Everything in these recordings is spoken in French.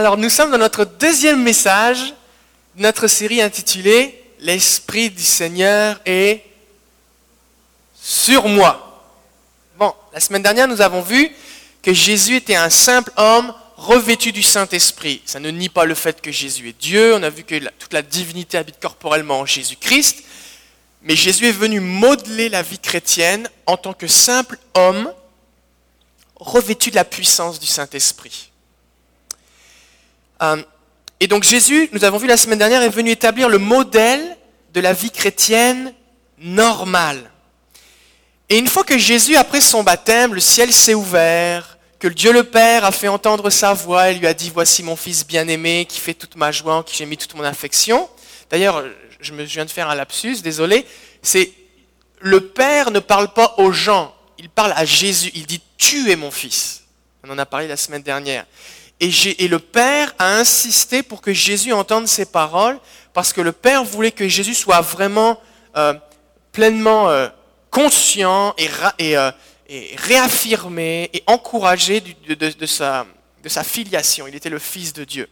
Alors nous sommes dans notre deuxième message, de notre série intitulée L'Esprit du Seigneur est sur moi. Bon, la semaine dernière nous avons vu que Jésus était un simple homme revêtu du Saint-Esprit. Ça ne nie pas le fait que Jésus est Dieu, on a vu que toute la divinité habite corporellement en Jésus-Christ, mais Jésus est venu modeler la vie chrétienne en tant que simple homme revêtu de la puissance du Saint-Esprit. Euh, et donc Jésus, nous avons vu la semaine dernière, est venu établir le modèle de la vie chrétienne normale. Et une fois que Jésus, après son baptême, le ciel s'est ouvert, que Dieu le Père a fait entendre sa voix et lui a dit, voici mon fils bien-aimé qui fait toute ma joie, en qui j'ai mis toute mon affection. D'ailleurs, je me viens de faire un lapsus, désolé, c'est le Père ne parle pas aux gens, il parle à Jésus, il dit, tu es mon fils. On en a parlé la semaine dernière. Et, le Père a insisté pour que Jésus entende ces paroles, parce que le Père voulait que Jésus soit vraiment euh, pleinement euh, conscient euh, et, réaffirmé et encouragé de, sa, de sa filiation. Il était le Fils de Dieu.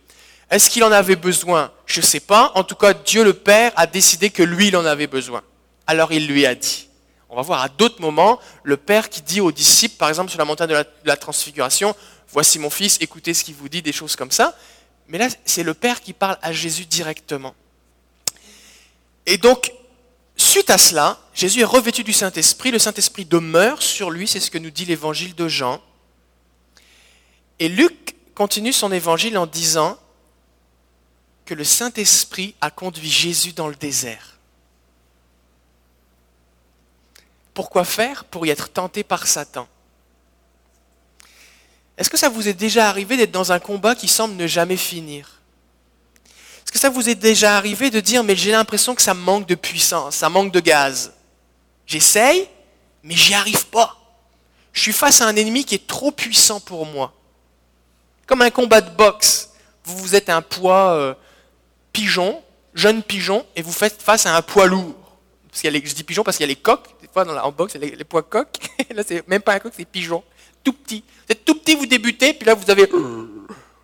Est-ce qu'il en avait besoin? Je ne sais pas. En tout cas, Dieu le Père a décidé que lui, il en avait besoin. Alors il lui a dit. On va voir à d'autres moments le Père qui dit aux disciples, par exemple sur la montagne de la transfiguration, voici mon fils, écoutez ce qu'il vous dit, des choses comme ça. Mais là, c'est le Père qui parle à Jésus directement. Et donc, suite à cela, Jésus est revêtu du Saint-Esprit, le Saint-Esprit demeure sur lui, c'est ce que nous dit l'évangile de Jean. Et Luc continue son évangile en disant que le Saint-Esprit a conduit Jésus dans le désert. Pourquoi faire? Pour y être tenté par Satan. Est-ce que ça vous est déjà arrivé d'être dans un combat qui semble ne jamais finir? Est-ce que ça vous est déjà arrivé de dire mais j'ai l'impression que ça manque de puissance, ça manque de gaz J'essaye, mais j'y arrive pas. Je suis face à un ennemi qui est trop puissant pour moi. Comme un combat de boxe. Vous, vous êtes un poids euh, pigeon, jeune pigeon, et vous faites face à un poids lourd. Parce y a je dis pigeon parce qu'il y a les coques. Des fois, dans la, en boxe, il y a les, poids coques. Là, c'est même pas un coq, c'est pigeon tout petit. Vous êtes tout petit, vous débutez, puis là vous avez...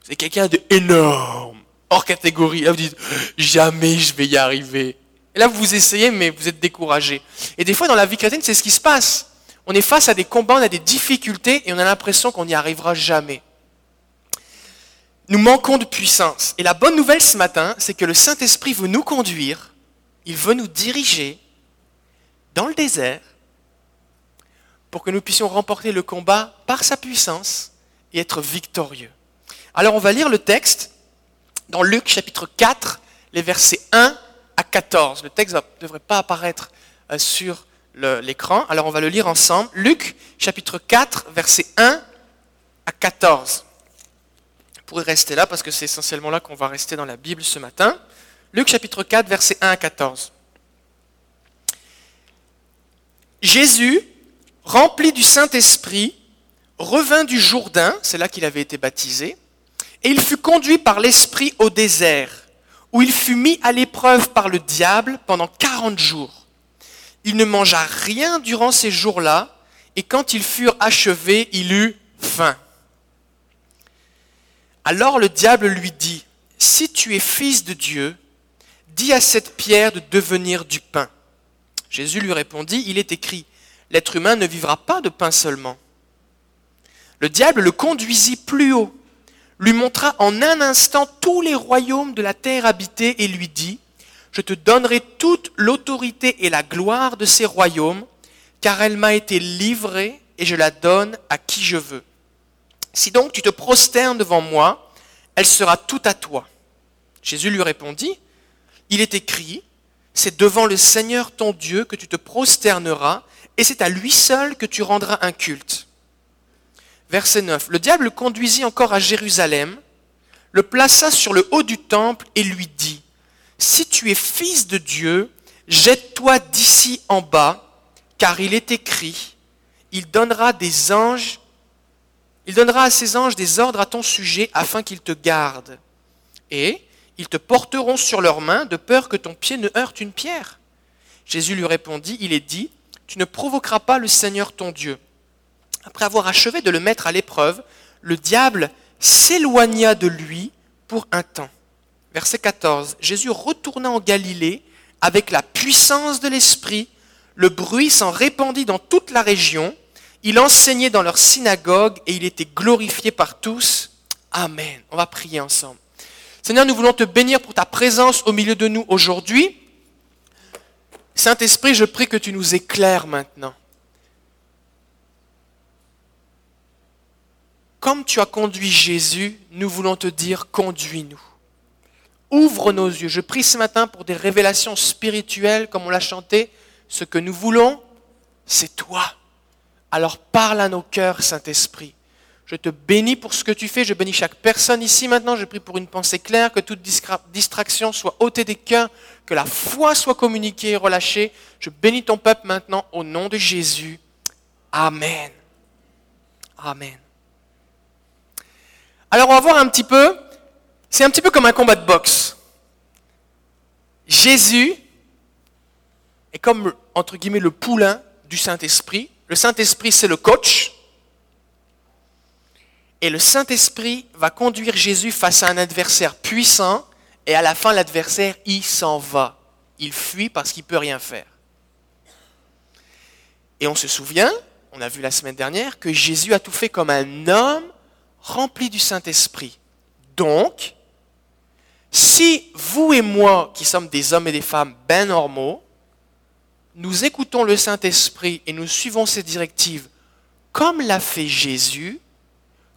C'est quelqu'un de énorme, hors catégorie. Là vous dites, jamais je vais y arriver. Et là vous essayez, mais vous êtes découragé. Et des fois dans la vie chrétienne, c'est ce qui se passe. On est face à des combats, on a des difficultés, et on a l'impression qu'on n'y arrivera jamais. Nous manquons de puissance. Et la bonne nouvelle ce matin, c'est que le Saint-Esprit veut nous conduire, il veut nous diriger dans le désert, pour que nous puissions remporter le combat par sa puissance et être victorieux. Alors on va lire le texte dans Luc chapitre 4, les versets 1 à 14. Le texte ne devrait pas apparaître euh, sur l'écran, alors on va le lire ensemble. Luc chapitre 4, versets 1 à 14. Vous pourrez rester là parce que c'est essentiellement là qu'on va rester dans la Bible ce matin. Luc chapitre 4, versets 1 à 14. Jésus rempli du Saint-Esprit, revint du Jourdain, c'est là qu'il avait été baptisé, et il fut conduit par l'Esprit au désert, où il fut mis à l'épreuve par le diable pendant quarante jours. Il ne mangea rien durant ces jours-là, et quand ils furent achevés, il eut faim. Alors le diable lui dit, Si tu es fils de Dieu, dis à cette pierre de devenir du pain. Jésus lui répondit, Il est écrit, l'être humain ne vivra pas de pain seulement. Le diable le conduisit plus haut, lui montra en un instant tous les royaumes de la terre habitée et lui dit, Je te donnerai toute l'autorité et la gloire de ces royaumes, car elle m'a été livrée et je la donne à qui je veux. Si donc tu te prosternes devant moi, elle sera toute à toi. Jésus lui répondit, Il est écrit, c'est devant le Seigneur ton Dieu que tu te prosterneras et c'est à lui seul que tu rendras un culte. Verset 9. Le diable le conduisit encore à Jérusalem, le plaça sur le haut du temple et lui dit, Si tu es fils de Dieu, jette-toi d'ici en bas, car il est écrit, il donnera des anges, il donnera à ses anges des ordres à ton sujet afin qu'ils te gardent. Et ils te porteront sur leurs mains de peur que ton pied ne heurte une pierre. Jésus lui répondit, il est dit, tu ne provoqueras pas le Seigneur ton Dieu. Après avoir achevé de le mettre à l'épreuve, le diable s'éloigna de lui pour un temps. Verset 14. Jésus retourna en Galilée avec la puissance de l'Esprit. Le bruit s'en répandit dans toute la région. Il enseignait dans leur synagogue et il était glorifié par tous. Amen. On va prier ensemble. Seigneur, nous voulons te bénir pour ta présence au milieu de nous aujourd'hui. Saint-Esprit, je prie que tu nous éclaires maintenant. Comme tu as conduit Jésus, nous voulons te dire, conduis-nous. Ouvre nos yeux. Je prie ce matin pour des révélations spirituelles, comme on l'a chanté. Ce que nous voulons, c'est toi. Alors parle à nos cœurs, Saint-Esprit. Je te bénis pour ce que tu fais. Je bénis chaque personne ici maintenant. Je prie pour une pensée claire, que toute distraction soit ôtée des cœurs, que la foi soit communiquée et relâchée. Je bénis ton peuple maintenant au nom de Jésus. Amen. Amen. Alors on va voir un petit peu, c'est un petit peu comme un combat de boxe. Jésus est comme, entre guillemets, le poulain du Saint-Esprit. Le Saint-Esprit, c'est le coach. Et le Saint-Esprit va conduire Jésus face à un adversaire puissant, et à la fin, l'adversaire, il s'en va. Il fuit parce qu'il ne peut rien faire. Et on se souvient, on a vu la semaine dernière, que Jésus a tout fait comme un homme rempli du Saint-Esprit. Donc, si vous et moi, qui sommes des hommes et des femmes bien normaux, nous écoutons le Saint-Esprit et nous suivons ses directives comme l'a fait Jésus,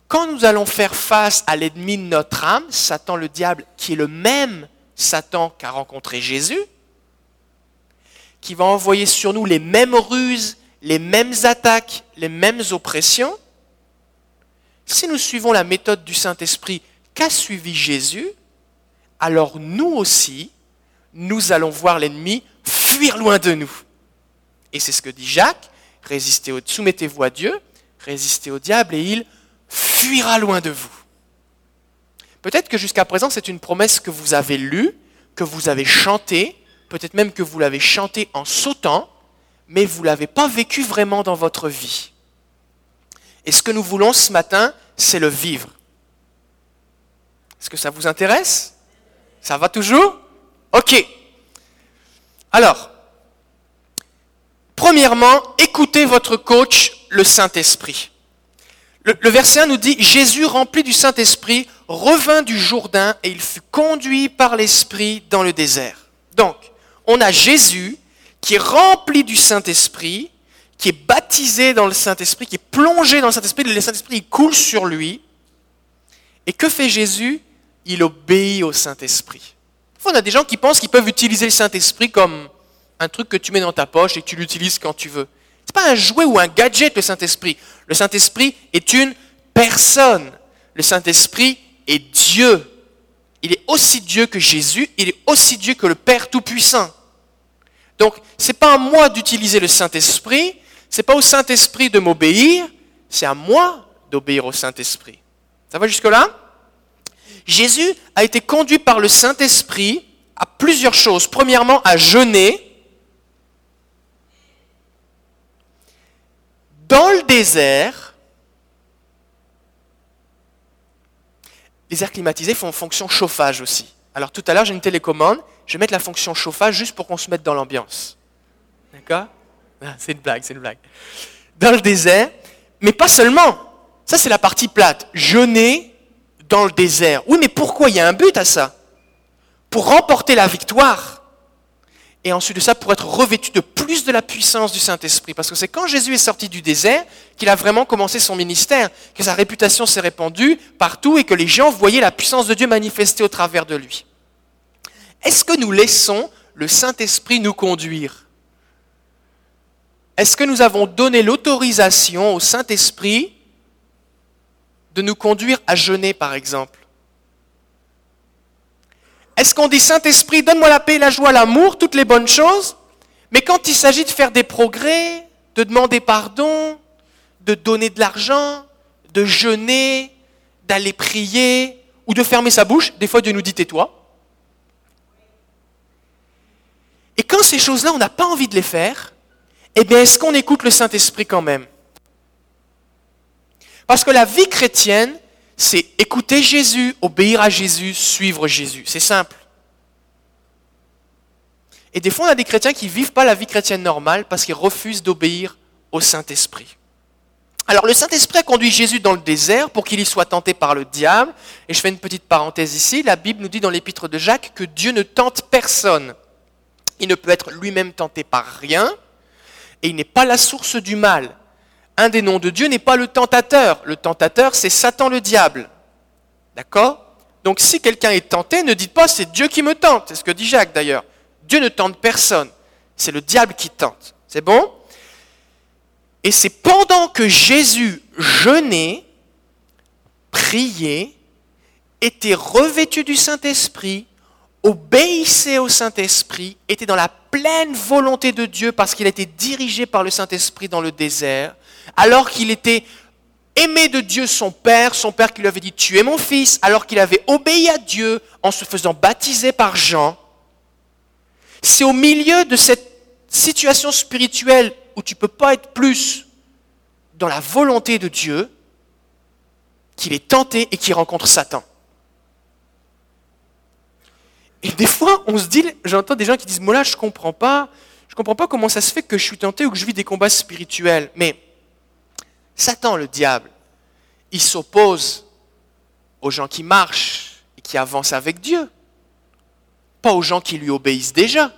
quand nous allons faire face à l'ennemi de notre âme, Satan le diable, qui est le même Satan qu'a rencontré Jésus, qui va envoyer sur nous les mêmes ruses, les mêmes attaques, les mêmes oppressions, si nous suivons la méthode du Saint-Esprit qu'a suivi Jésus, alors nous aussi, nous allons voir l'ennemi fuir loin de nous. Et c'est ce que dit Jacques, résistez au, soumettez-vous à Dieu, résistez au diable et il fuira loin de vous. Peut-être que jusqu'à présent, c'est une promesse que vous avez lue, que vous avez chantée, peut-être même que vous l'avez chantée en sautant, mais vous ne l'avez pas vécue vraiment dans votre vie. Et ce que nous voulons ce matin, c'est le vivre. Est-ce que ça vous intéresse? Ça va toujours? Ok. Alors, premièrement, écoutez votre coach, le Saint-Esprit. Le, verset 1 nous dit, Jésus, rempli du Saint-Esprit, revint du Jourdain et il fut conduit par l'Esprit dans le désert. Donc, on a Jésus qui est rempli du Saint-Esprit, qui est baptisé dans le Saint-Esprit, qui est plongé dans le Saint-Esprit, le Saint-Esprit coule sur lui. Et que fait Jésus? Il obéit au Saint-Esprit. On a des gens qui pensent qu'ils peuvent utiliser le Saint-Esprit comme un truc que tu mets dans ta poche et que tu l'utilises quand tu veux n'est pas un jouet ou un gadget, le Saint-Esprit. Le Saint-Esprit est une personne. Le Saint-Esprit est Dieu. Il est aussi Dieu que Jésus, il est aussi Dieu que le Père Tout-Puissant. Donc, ce n'est pas à moi d'utiliser le Saint-Esprit, ce n'est pas au Saint-Esprit de m'obéir, c'est à moi d'obéir au Saint-Esprit. Ça va jusque-là? Jésus a été conduit par le Saint-Esprit à plusieurs choses. Premièrement, à jeûner, Dans le désert, les airs climatisés font fonction chauffage aussi. Alors tout à l'heure, j'ai une télécommande, je vais mettre la fonction chauffage juste pour qu'on se mette dans l'ambiance. D'accord? Ah, C'est une blague, c'est une blague. Dans le désert, mais pas seulement. Ça, c'est la partie plate. Jeûner dans le désert. Oui, mais pourquoi? Il y a un but à ça. Pour remporter la victoire et ensuite de ça pour être revêtu de plus de la puissance du Saint-Esprit. Parce que c'est quand Jésus est sorti du désert qu'il a vraiment commencé son ministère, que sa réputation s'est répandue partout et que les gens voyaient la puissance de Dieu manifestée au travers de lui. Est-ce que nous laissons le Saint-Esprit nous conduire? Est-ce que nous avons donné l'autorisation au Saint-Esprit de nous conduire à jeûner, par exemple? Est-ce qu'on dit Saint-Esprit, donne-moi la paix, la joie, l'amour, toutes les bonnes choses? Mais quand il s'agit de faire des progrès, de demander pardon, de donner de l'argent, de jeûner, d'aller prier ou de fermer sa bouche, des fois Dieu nous dit tais-toi. Et quand ces choses-là, on n'a pas envie de les faire, eh bien, est-ce qu'on écoute le Saint-Esprit quand même? Parce que la vie chrétienne, c'est écouter Jésus, obéir à Jésus, suivre Jésus. C'est simple. Et des fois, on a des chrétiens qui ne vivent pas la vie chrétienne normale parce qu'ils refusent d'obéir au Saint-Esprit. Alors le Saint-Esprit a conduit Jésus dans le désert pour qu'il y soit tenté par le diable. Et je fais une petite parenthèse ici. La Bible nous dit dans l'épître de Jacques que Dieu ne tente personne. Il ne peut être lui-même tenté par rien. Et il n'est pas la source du mal. Un des noms de Dieu n'est pas le tentateur. Le tentateur, c'est Satan le diable. D'accord Donc si quelqu'un est tenté, ne dites pas c'est Dieu qui me tente. C'est ce que dit Jacques d'ailleurs. Dieu ne tente personne. C'est le diable qui tente. C'est bon et c'est pendant que Jésus jeûnait, priait, était revêtu du Saint-Esprit, obéissait au Saint-Esprit, était dans la pleine volonté de Dieu parce qu'il était dirigé par le Saint-Esprit dans le désert, alors qu'il était aimé de Dieu son Père, son Père qui lui avait dit Tu es mon fils, alors qu'il avait obéi à Dieu en se faisant baptiser par Jean. C'est au milieu de cette situation spirituelle où tu ne peux pas être plus dans la volonté de Dieu qu'il est tenté et qu'il rencontre Satan. Et des fois, on se dit, j'entends des gens qui disent, moi là, je comprends pas, je comprends pas comment ça se fait que je suis tenté ou que je vis des combats spirituels. Mais Satan, le diable, il s'oppose aux gens qui marchent et qui avancent avec Dieu, pas aux gens qui lui obéissent déjà.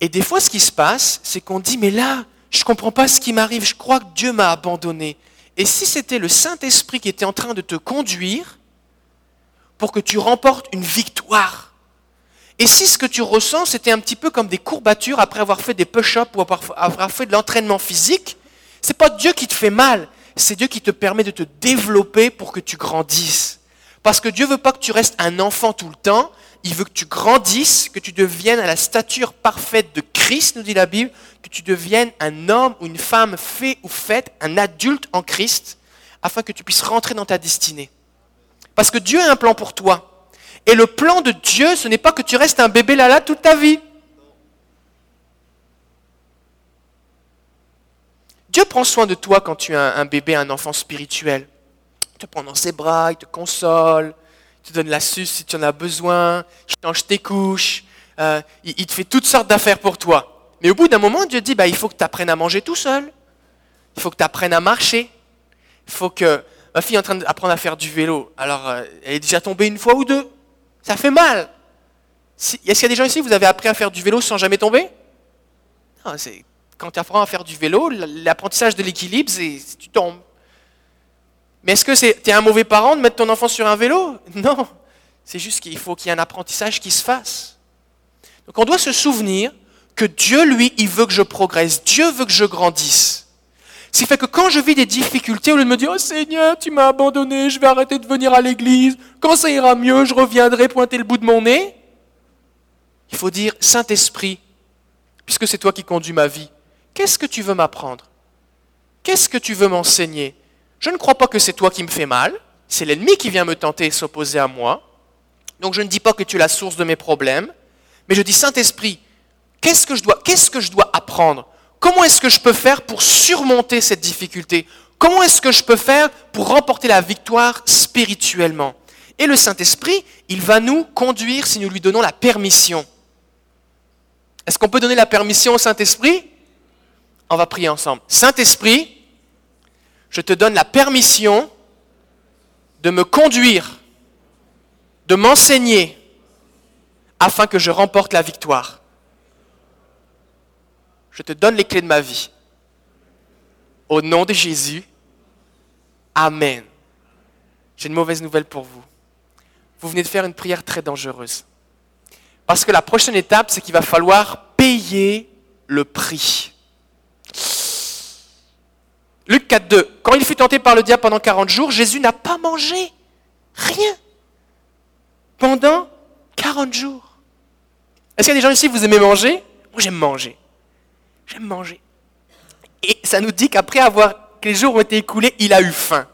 Et des fois, ce qui se passe, c'est qu'on dit, mais là, je ne comprends pas ce qui m'arrive, je crois que Dieu m'a abandonné. Et si c'était le Saint-Esprit qui était en train de te conduire pour que tu remportes une victoire, et si ce que tu ressens, c'était un petit peu comme des courbatures après avoir fait des push-ups ou avoir fait de l'entraînement physique, c'est pas Dieu qui te fait mal, c'est Dieu qui te permet de te développer pour que tu grandisses. Parce que Dieu veut pas que tu restes un enfant tout le temps, il veut que tu grandisses, que tu deviennes à la stature parfaite de Christ, nous dit la Bible, que tu deviennes un homme ou une femme fait ou faite, un adulte en Christ, afin que tu puisses rentrer dans ta destinée. Parce que Dieu a un plan pour toi. Et le plan de Dieu, ce n'est pas que tu restes un bébé là-là toute ta vie. Dieu prend soin de toi quand tu es un, bébé, un enfant spirituel. Il te prend dans ses bras, il te console, te donne la suce si tu en as besoin, il change tes couches, euh, il, te fait toutes sortes d'affaires pour toi. Mais au bout d'un moment, Dieu dit, bah, il faut que tu apprennes à manger tout seul. Il faut que tu apprennes à marcher. Il faut que... Ma fille est en train d'apprendre à faire du vélo. Alors, euh, elle est déjà tombée une fois ou deux. Ça fait mal. Est-ce qu'il y a des gens ici, vous avez appris à faire du vélo sans jamais tomber? Non, c'est quand tu apprends à faire du vélo, l'apprentissage de l'équilibre, c'est tu tombes. Mais est-ce que tu es un mauvais parent de mettre ton enfant sur un vélo? Non. C'est juste qu'il faut qu'il y ait un apprentissage qui se fasse. Donc on doit se souvenir que Dieu, lui, il veut que je progresse. Dieu veut que je grandisse. Ce qui fait que quand je vis des difficultés, au lieu de me dire, oh Seigneur, tu m'as abandonné, je vais arrêter de venir à l'église, quand ça ira mieux, je reviendrai pointer le bout de mon nez, il faut dire, Saint-Esprit, puisque c'est toi qui conduis ma vie, qu'est-ce que tu veux m'apprendre? Qu'est-ce que tu veux m'enseigner? Je ne crois pas que c'est toi qui me fais mal, c'est l'ennemi qui vient me tenter et s'opposer à moi. Donc je ne dis pas que tu es la source de mes problèmes, mais je dis Saint-Esprit, qu'est-ce que je dois, qu'est-ce que je dois apprendre Comment est-ce que je peux faire pour surmonter cette difficulté? Comment est-ce que je peux faire pour remporter la victoire spirituellement? Et le Saint-Esprit, il va nous conduire si nous lui donnons la permission. Est-ce qu'on peut donner la permission au Saint-Esprit? On va prier ensemble. Saint-Esprit, je te donne la permission de me conduire, de m'enseigner, afin que je remporte la victoire. Je te donne les clés de ma vie. Au nom de Jésus, Amen. J'ai une mauvaise nouvelle pour vous. Vous venez de faire une prière très dangereuse. Parce que la prochaine étape, c'est qu'il va falloir payer le prix. Luc 4, 2. Quand il fut tenté par le diable pendant 40 jours, Jésus n'a pas mangé. Rien. Pendant 40 jours. Est-ce qu'il y a des gens ici, vous aimez manger? Moi, j'aime manger. J'aime manger. Et ça nous dit qu'après avoir, que les jours ont été écoulés, il a eu faim.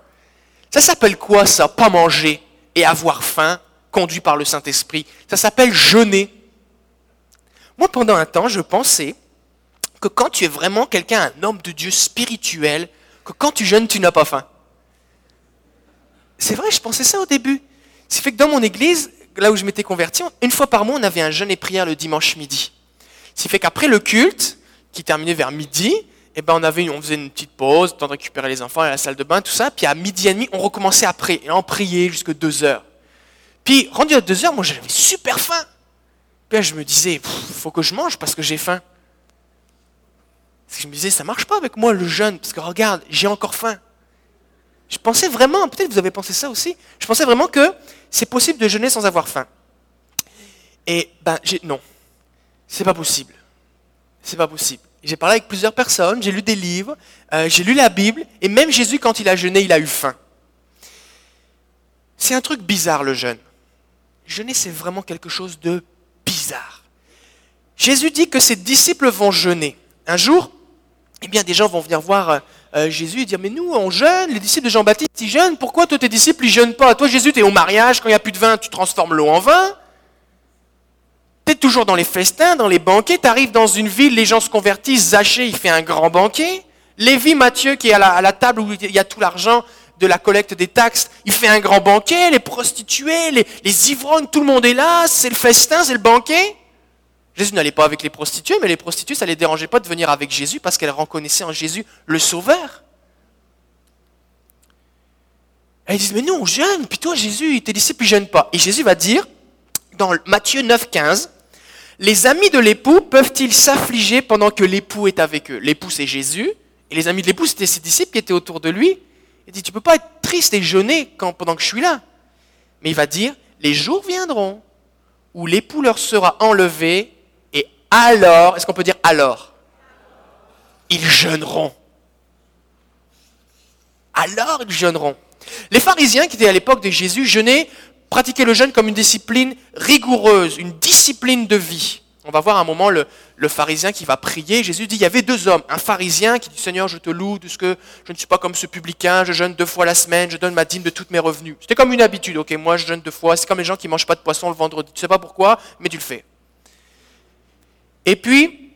Ça s'appelle quoi ça Pas manger et avoir faim, conduit par le Saint-Esprit? Ça s'appelle jeûner. Moi, pendant un temps, je pensais que quand tu es vraiment quelqu'un, un homme de Dieu spirituel, que quand tu jeûnes, tu n'as pas faim. C'est vrai, je pensais ça au début. C'est fait que dans mon église, là où je m'étais converti, une fois par mois, on avait un jeûne et prière le dimanche midi. C'est fait qu'après le culte, qui terminait vers midi, eh ben on, avait, on faisait une petite pause, temps de récupérer les enfants à la salle de bain, tout ça. Puis à midi et demi, on recommençait après. Et on priait jusqu'à deux heures. Puis, rendu à deux heures, moi, j'avais super faim. Puis là, je me disais, il faut que je mange parce que j'ai faim. je me disais, ça marche pas avec moi le jeûne, parce que regarde, j'ai encore faim. Je pensais vraiment, peut-être vous avez pensé ça aussi, je pensais vraiment que c'est possible de jeûner sans avoir faim. Et ben, non, c'est pas possible. C'est pas possible. J'ai parlé avec plusieurs personnes, j'ai lu des livres, euh, j'ai lu la Bible, et même Jésus, quand il a jeûné, il a eu faim. C'est un truc bizarre le jeûne. Jeûner, c'est vraiment quelque chose de bizarre. Jésus dit que ses disciples vont jeûner. Un jour, eh bien, des gens vont venir voir euh, euh, Jésus et dire, mais nous, on jeûne, les disciples de Jean-Baptiste, ils jeûnent, pourquoi toi, tes disciples, ils jeûnent pas? Toi, Jésus, tu es au mariage, quand il n'y a plus de vin, tu transformes l'eau en vin toujours dans les festins, dans les banquets. Tu arrives dans une ville, les gens se convertissent. Zachée, il fait un grand banquet. Lévi, Matthieu, qui est à la, table où il y a tout l'argent de la collecte des taxes, il fait un grand banquet. Les prostituées, les, ivrognes, tout le monde est là. C'est le festin, c'est le banquet. Jésus n'allait pas avec les prostituées, mais les prostituées, ça ne les dérangeait pas de venir avec Jésus parce qu'elles reconnaissaient en Jésus le Sauveur. Elles disent, mais nous, on jeûne, puis toi, Jésus, tes disciples, ils jeûnent pas. Et Jésus va dire, dans Matthieu 9, 15, les amis de l'époux peuvent-ils s'affliger pendant que l'époux est avec eux? L'époux, c'est Jésus, et les amis de l'époux, c'était ses disciples qui étaient autour de lui. Il dit, tu ne peux pas être triste et jeûner quand, pendant que je suis là. Mais il va dire, les jours viendront où l'époux leur sera enlevé, et alors, est-ce qu'on peut dire alors? Ils jeûneront. Alors ils jeûneront. Les pharisiens qui étaient à l'époque de Jésus jeûnaient pratiquer le jeûne comme une discipline rigoureuse, une discipline de vie. On va voir un moment le, pharisien qui va prier. Jésus dit, il y avait deux hommes. Un pharisien qui dit, Seigneur, je te loue de ce que je ne suis pas comme ce publicain, je jeûne deux fois la semaine, je donne ma dîme de toutes mes revenus. C'était comme une habitude, ok, moi je jeûne deux fois. C'est comme les gens qui ne mangent pas de poisson le vendredi. Tu sais pas pourquoi, mais tu le fais. Et puis,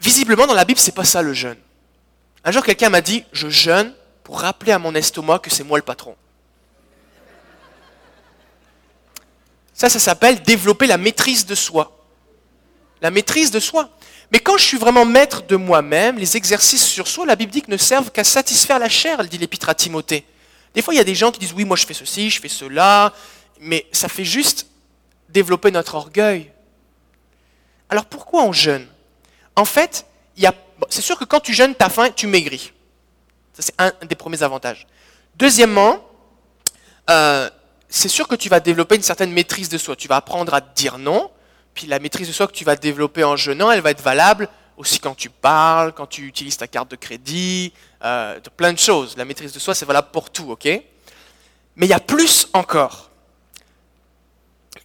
visiblement dans la Bible, c'est pas ça le jeûne. Un jour, quelqu'un m'a dit, je jeûne pour rappeler à mon estomac que c'est moi le patron. Ça, ça s'appelle développer la maîtrise de soi. La maîtrise de soi. Mais quand je suis vraiment maître de moi-même, les exercices sur soi, la Bible dit ne servent qu'à satisfaire la chair, dit l'épître à Timothée. Des fois, il y a des gens qui disent oui, moi je fais ceci, je fais cela, mais ça fait juste développer notre orgueil. Alors pourquoi on jeûne? En fait, c'est sûr que quand tu jeûnes, tu as faim, tu maigris c'est un des premiers avantages. Deuxièmement, euh, c'est sûr que tu vas développer une certaine maîtrise de soi. Tu vas apprendre à te dire non. Puis la maîtrise de soi que tu vas développer en jeûnant, elle va être valable aussi quand tu parles, quand tu utilises ta carte de crédit, euh, plein de choses. La maîtrise de soi, c'est valable pour tout, ok? Mais il y a plus encore.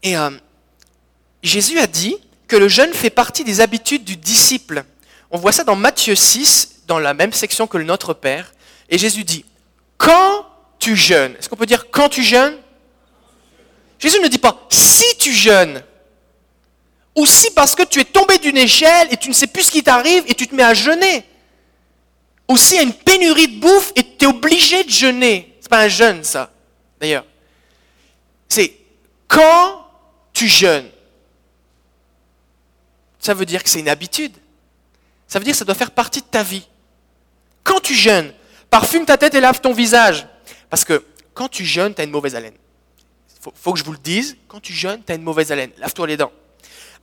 Et euh, Jésus a dit que le jeûne fait partie des habitudes du disciple. On voit ça dans Matthieu 6, dans la même section que le Notre Père. Et Jésus dit, quand tu jeûnes, est-ce qu'on peut dire quand tu jeûnes? Jésus ne dit pas si tu jeûnes, ou si parce que tu es tombé d'une échelle et tu ne sais plus ce qui t'arrive et tu te mets à jeûner. Ou s'il y a une pénurie de bouffe et tu es obligé de jeûner. Ce n'est pas un jeûne, ça, d'ailleurs. C'est quand tu jeûnes. Ça veut dire que c'est une habitude. Ça veut dire que ça doit faire partie de ta vie. Quand tu jeûnes, Parfume ta tête et lave ton visage. Parce que quand tu jeûnes, tu as une mauvaise haleine. Il faut, que je vous le dise, quand tu jeûnes, tu as une mauvaise haleine. Lave-toi les dents.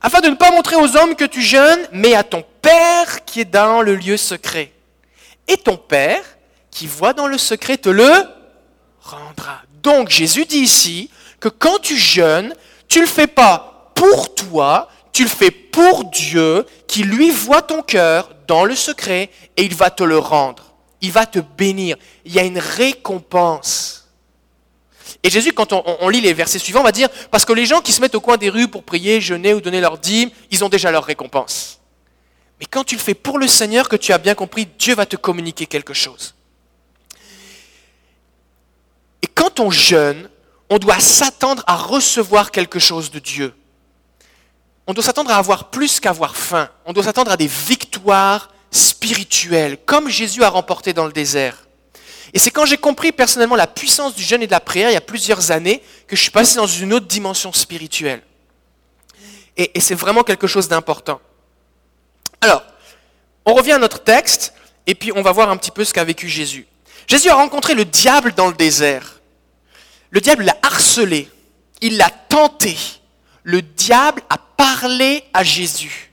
Afin de ne pas montrer aux hommes que tu jeûnes, mais à ton Père qui est dans le lieu secret. Et ton Père, qui voit dans le secret, te le rendra. Donc Jésus dit ici que quand tu jeûnes, tu ne le fais pas pour toi, tu le fais pour Dieu, qui lui voit ton cœur dans le secret, et il va te le rendre il va te bénir. Il y a une récompense. Et Jésus, quand on, lit les versets suivants, va dire, parce que les gens qui se mettent au coin des rues pour prier, jeûner ou donner leur dîme, ils ont déjà leur récompense. Mais quand tu le fais pour le Seigneur, que tu as bien compris, Dieu va te communiquer quelque chose. Et quand on jeûne, on doit s'attendre à recevoir quelque chose de Dieu. on doit s'attendre à avoir plus qu'avoir faim. On doit s'attendre à des victoires spirituelles, comme Jésus a remporté dans le désert. Et c'est quand j'ai compris personnellement la puissance du jeûne et de la prière il y a plusieurs années que je suis passé dans une autre dimension spirituelle. Et, et c'est vraiment quelque chose d'important. Alors, on revient à notre texte et puis on va voir un petit peu ce qu'a vécu Jésus. Jésus a rencontré le diable dans le désert. Le diable l'a harcelé, il l'a tenté. Le diable a parlé à Jésus.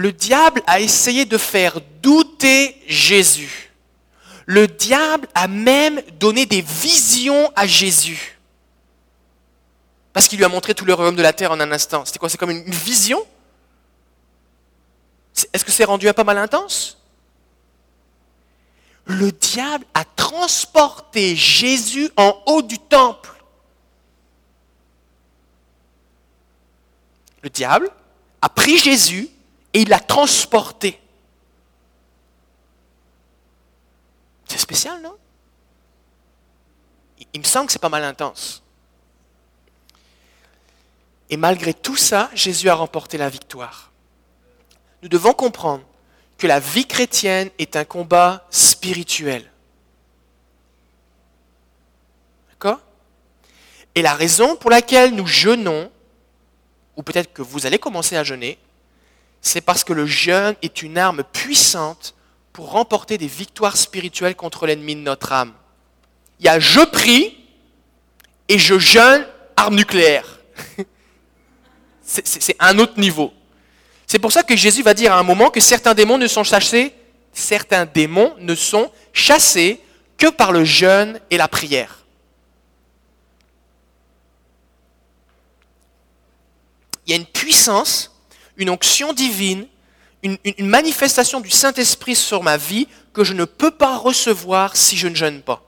Le diable a essayé de faire douter Jésus. Le diable a même donné des visions à Jésus. Parce qu'il lui a montré tout le royaume de la terre en un instant. C'était quoi C'est comme une vision? Est-ce que c'est rendu un pas mal intense? Le diable a transporté Jésus en haut du temple. Le diable a pris Jésus et il l'a transporté. C'est spécial, non? Il me semble que c'est pas mal intense. Et malgré tout ça, Jésus a remporté la victoire. Nous devons comprendre que la vie chrétienne est un combat spirituel. D'accord? Et la raison pour laquelle nous jeûnons, ou peut-être que vous allez commencer à jeûner, c'est parce que le jeûne est une arme puissante pour remporter des victoires spirituelles contre l'ennemi de notre âme. Il y a je prie et je jeûne arme nucléaire. c'est un autre niveau. C'est pour ça que Jésus va dire à un moment que certains démons ne sont chassés, certains démons ne sont chassés que par le jeûne et la prière. Il y a une puissance, une onction divine, une, manifestation du Saint-Esprit sur ma vie que je ne peux pas recevoir si je ne jeûne pas.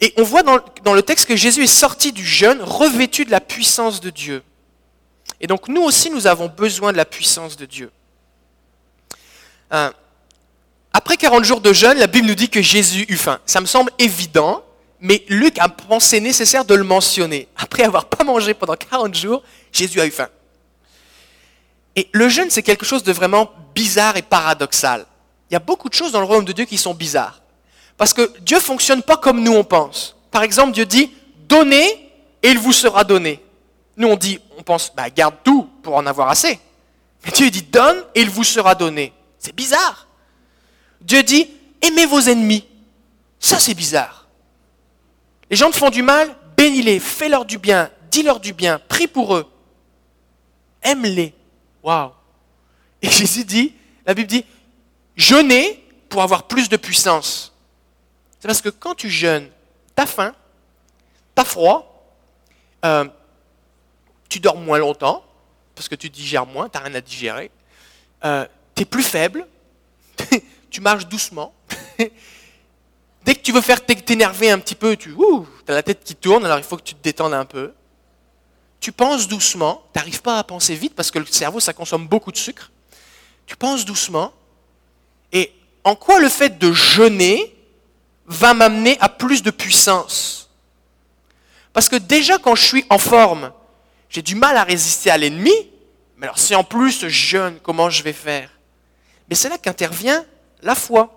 Et on voit dans, le texte que Jésus est sorti du jeûne revêtu de la puissance de Dieu. Et donc nous aussi, nous avons besoin de la puissance de Dieu. Euh, après 40 jours de jeûne, la Bible nous dit que Jésus eut faim. Ça me semble évident, mais Luc a pensé nécessaire de le mentionner. Après avoir pas mangé pendant 40 jours, Jésus a eu faim. Et le jeûne, c'est quelque chose de vraiment bizarre et paradoxal. Il y a beaucoup de choses dans le royaume de Dieu qui sont bizarres. Parce que Dieu fonctionne pas comme nous on pense. Par exemple, Dieu dit, donnez et il vous sera donné. Nous on dit, on pense, bah, garde tout pour en avoir assez. Mais Dieu dit, donne et il vous sera donné. C'est bizarre. Dieu dit, aimez vos ennemis. Ça c'est bizarre. Les gens te font du mal, bénis-les, fais-leur du bien, dis-leur du bien, prie pour eux. Aime-les. Waouh. Et Jésus dit, la Bible dit, jeûnez pour avoir plus de puissance. C'est parce que quand tu jeûnes, tu as faim, tu as froid, euh, tu dors moins longtemps, parce que tu digères moins, tu n'as rien à digérer, euh, tu es plus faible, tu marches doucement. Dès que tu veux faire t'énerver un petit peu, tu as la tête qui tourne, alors il faut que tu te détendes un peu. Tu penses doucement, tu n'arrives pas à penser vite parce que le cerveau, ça consomme beaucoup de sucre. Tu penses doucement. Et en quoi le fait de jeûner va m'amener à plus de puissance? Parce que déjà quand je suis en forme, j'ai du mal à résister à l'ennemi. Mais alors si en plus je jeûne, comment je vais faire? Mais c'est là qu'intervient la foi.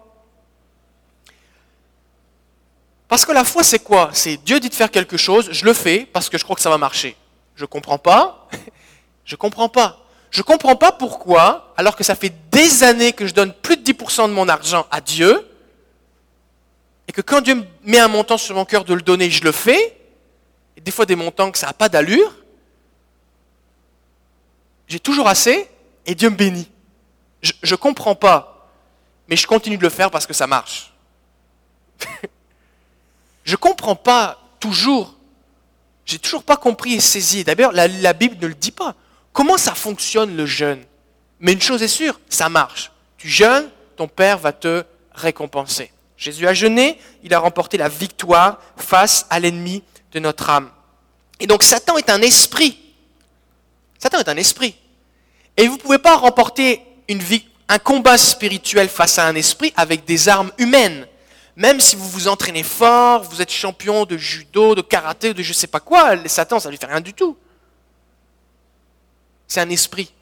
Parce que la foi, c'est quoi? C'est Dieu dit de faire quelque chose, je le fais parce que je crois que ça va marcher. Je comprends pas. je comprends pas. Je comprends pas pourquoi, alors que ça fait des années que je donne plus de 10% de mon argent à Dieu, et que quand Dieu met un montant sur mon cœur de le donner, je le fais, et des fois des montants que ça n'a pas d'allure, j'ai toujours assez, et Dieu me bénit. Je ne comprends pas, mais je continue de le faire parce que ça marche. je ne comprends pas toujours. J'ai toujours pas compris et saisi. D'ailleurs, la, Bible ne le dit pas. Comment ça fonctionne le jeûne? Mais une chose est sûre, ça marche. Tu jeûnes, ton Père va te récompenser. Jésus a jeûné, il a remporté la victoire face à l'ennemi de notre âme. Et donc Satan est un esprit. Satan est un esprit. Et vous ne pouvez pas remporter un combat spirituel face à un esprit avec des armes humaines. Même si vous vous entraînez fort, vous êtes champion de judo, de karaté, de je ne sais pas quoi, Satan, ça ne lui fait rien du tout. c'est un esprit.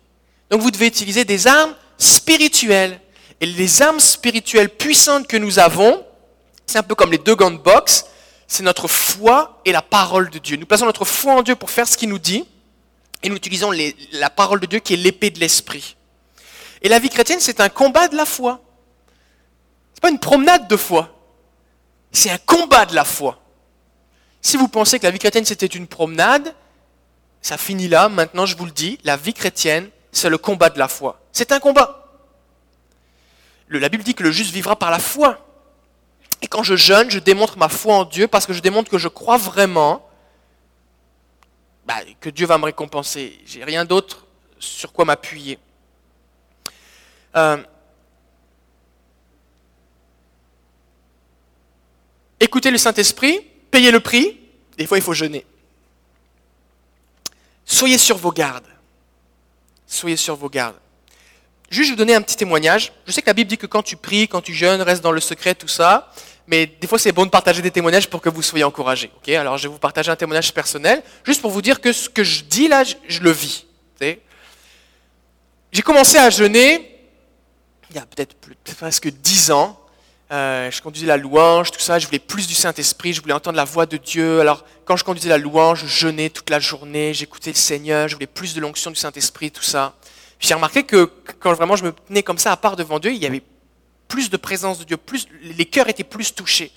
Donc vous devez utiliser des armes spirituelles. Et les armes spirituelles puissantes que nous avons, c'est un peu comme les deux gants de boxe, c'est notre foi et la parole de Dieu. Nous plaçons notre foi en Dieu pour faire ce qu'il nous dit, et nous utilisons la parole de Dieu qui est l'épée de l'esprit. Et la vie chrétienne, c'est un combat de la foi. Ce n'est pas une promenade de foi. C'est un combat de la foi. Si vous pensez que la vie chrétienne, c'était une promenade, ça finit là. Maintenant, je vous le dis, la vie chrétienne, c'est le combat de la foi. C'est un combat. la Bible dit que le juste vivra par la foi. Et quand je jeûne, je démontre ma foi en Dieu parce que je démontre que je crois vraiment bah, que Dieu va me récompenser. J'ai rien d'autre sur quoi m'appuyer. Euh, écoutez le Saint-Esprit, payez le prix, des fois il faut jeûner. Soyez sur vos gardes. Soyez sur vos gardes. Juste, je vais vous donner un petit témoignage. Je sais que la Bible dit que quand tu pries, quand tu jeûnes, reste dans le secret, tout ça. Mais des fois, c'est bon de partager des témoignages pour que vous soyez encouragés. Ok? Alors, je vais vous partager un témoignage personnel, juste pour vous dire que ce que je dis là, je, le vis. J'ai commencé à jeûner il y a peut-être presque dix ans. Euh, je conduisais la louange, tout ça, je voulais plus du Saint-Esprit, je voulais entendre la voix de Dieu. Alors, quand je conduisais la louange, je jeûnais toute la journée, j'écoutais le Seigneur, je voulais plus de l'onction du Saint-Esprit, tout ça. J'ai remarqué que quand vraiment je me tenais comme ça à part devant Dieu, il y avait plus de présence de Dieu, plus, les cœurs étaient plus touchés.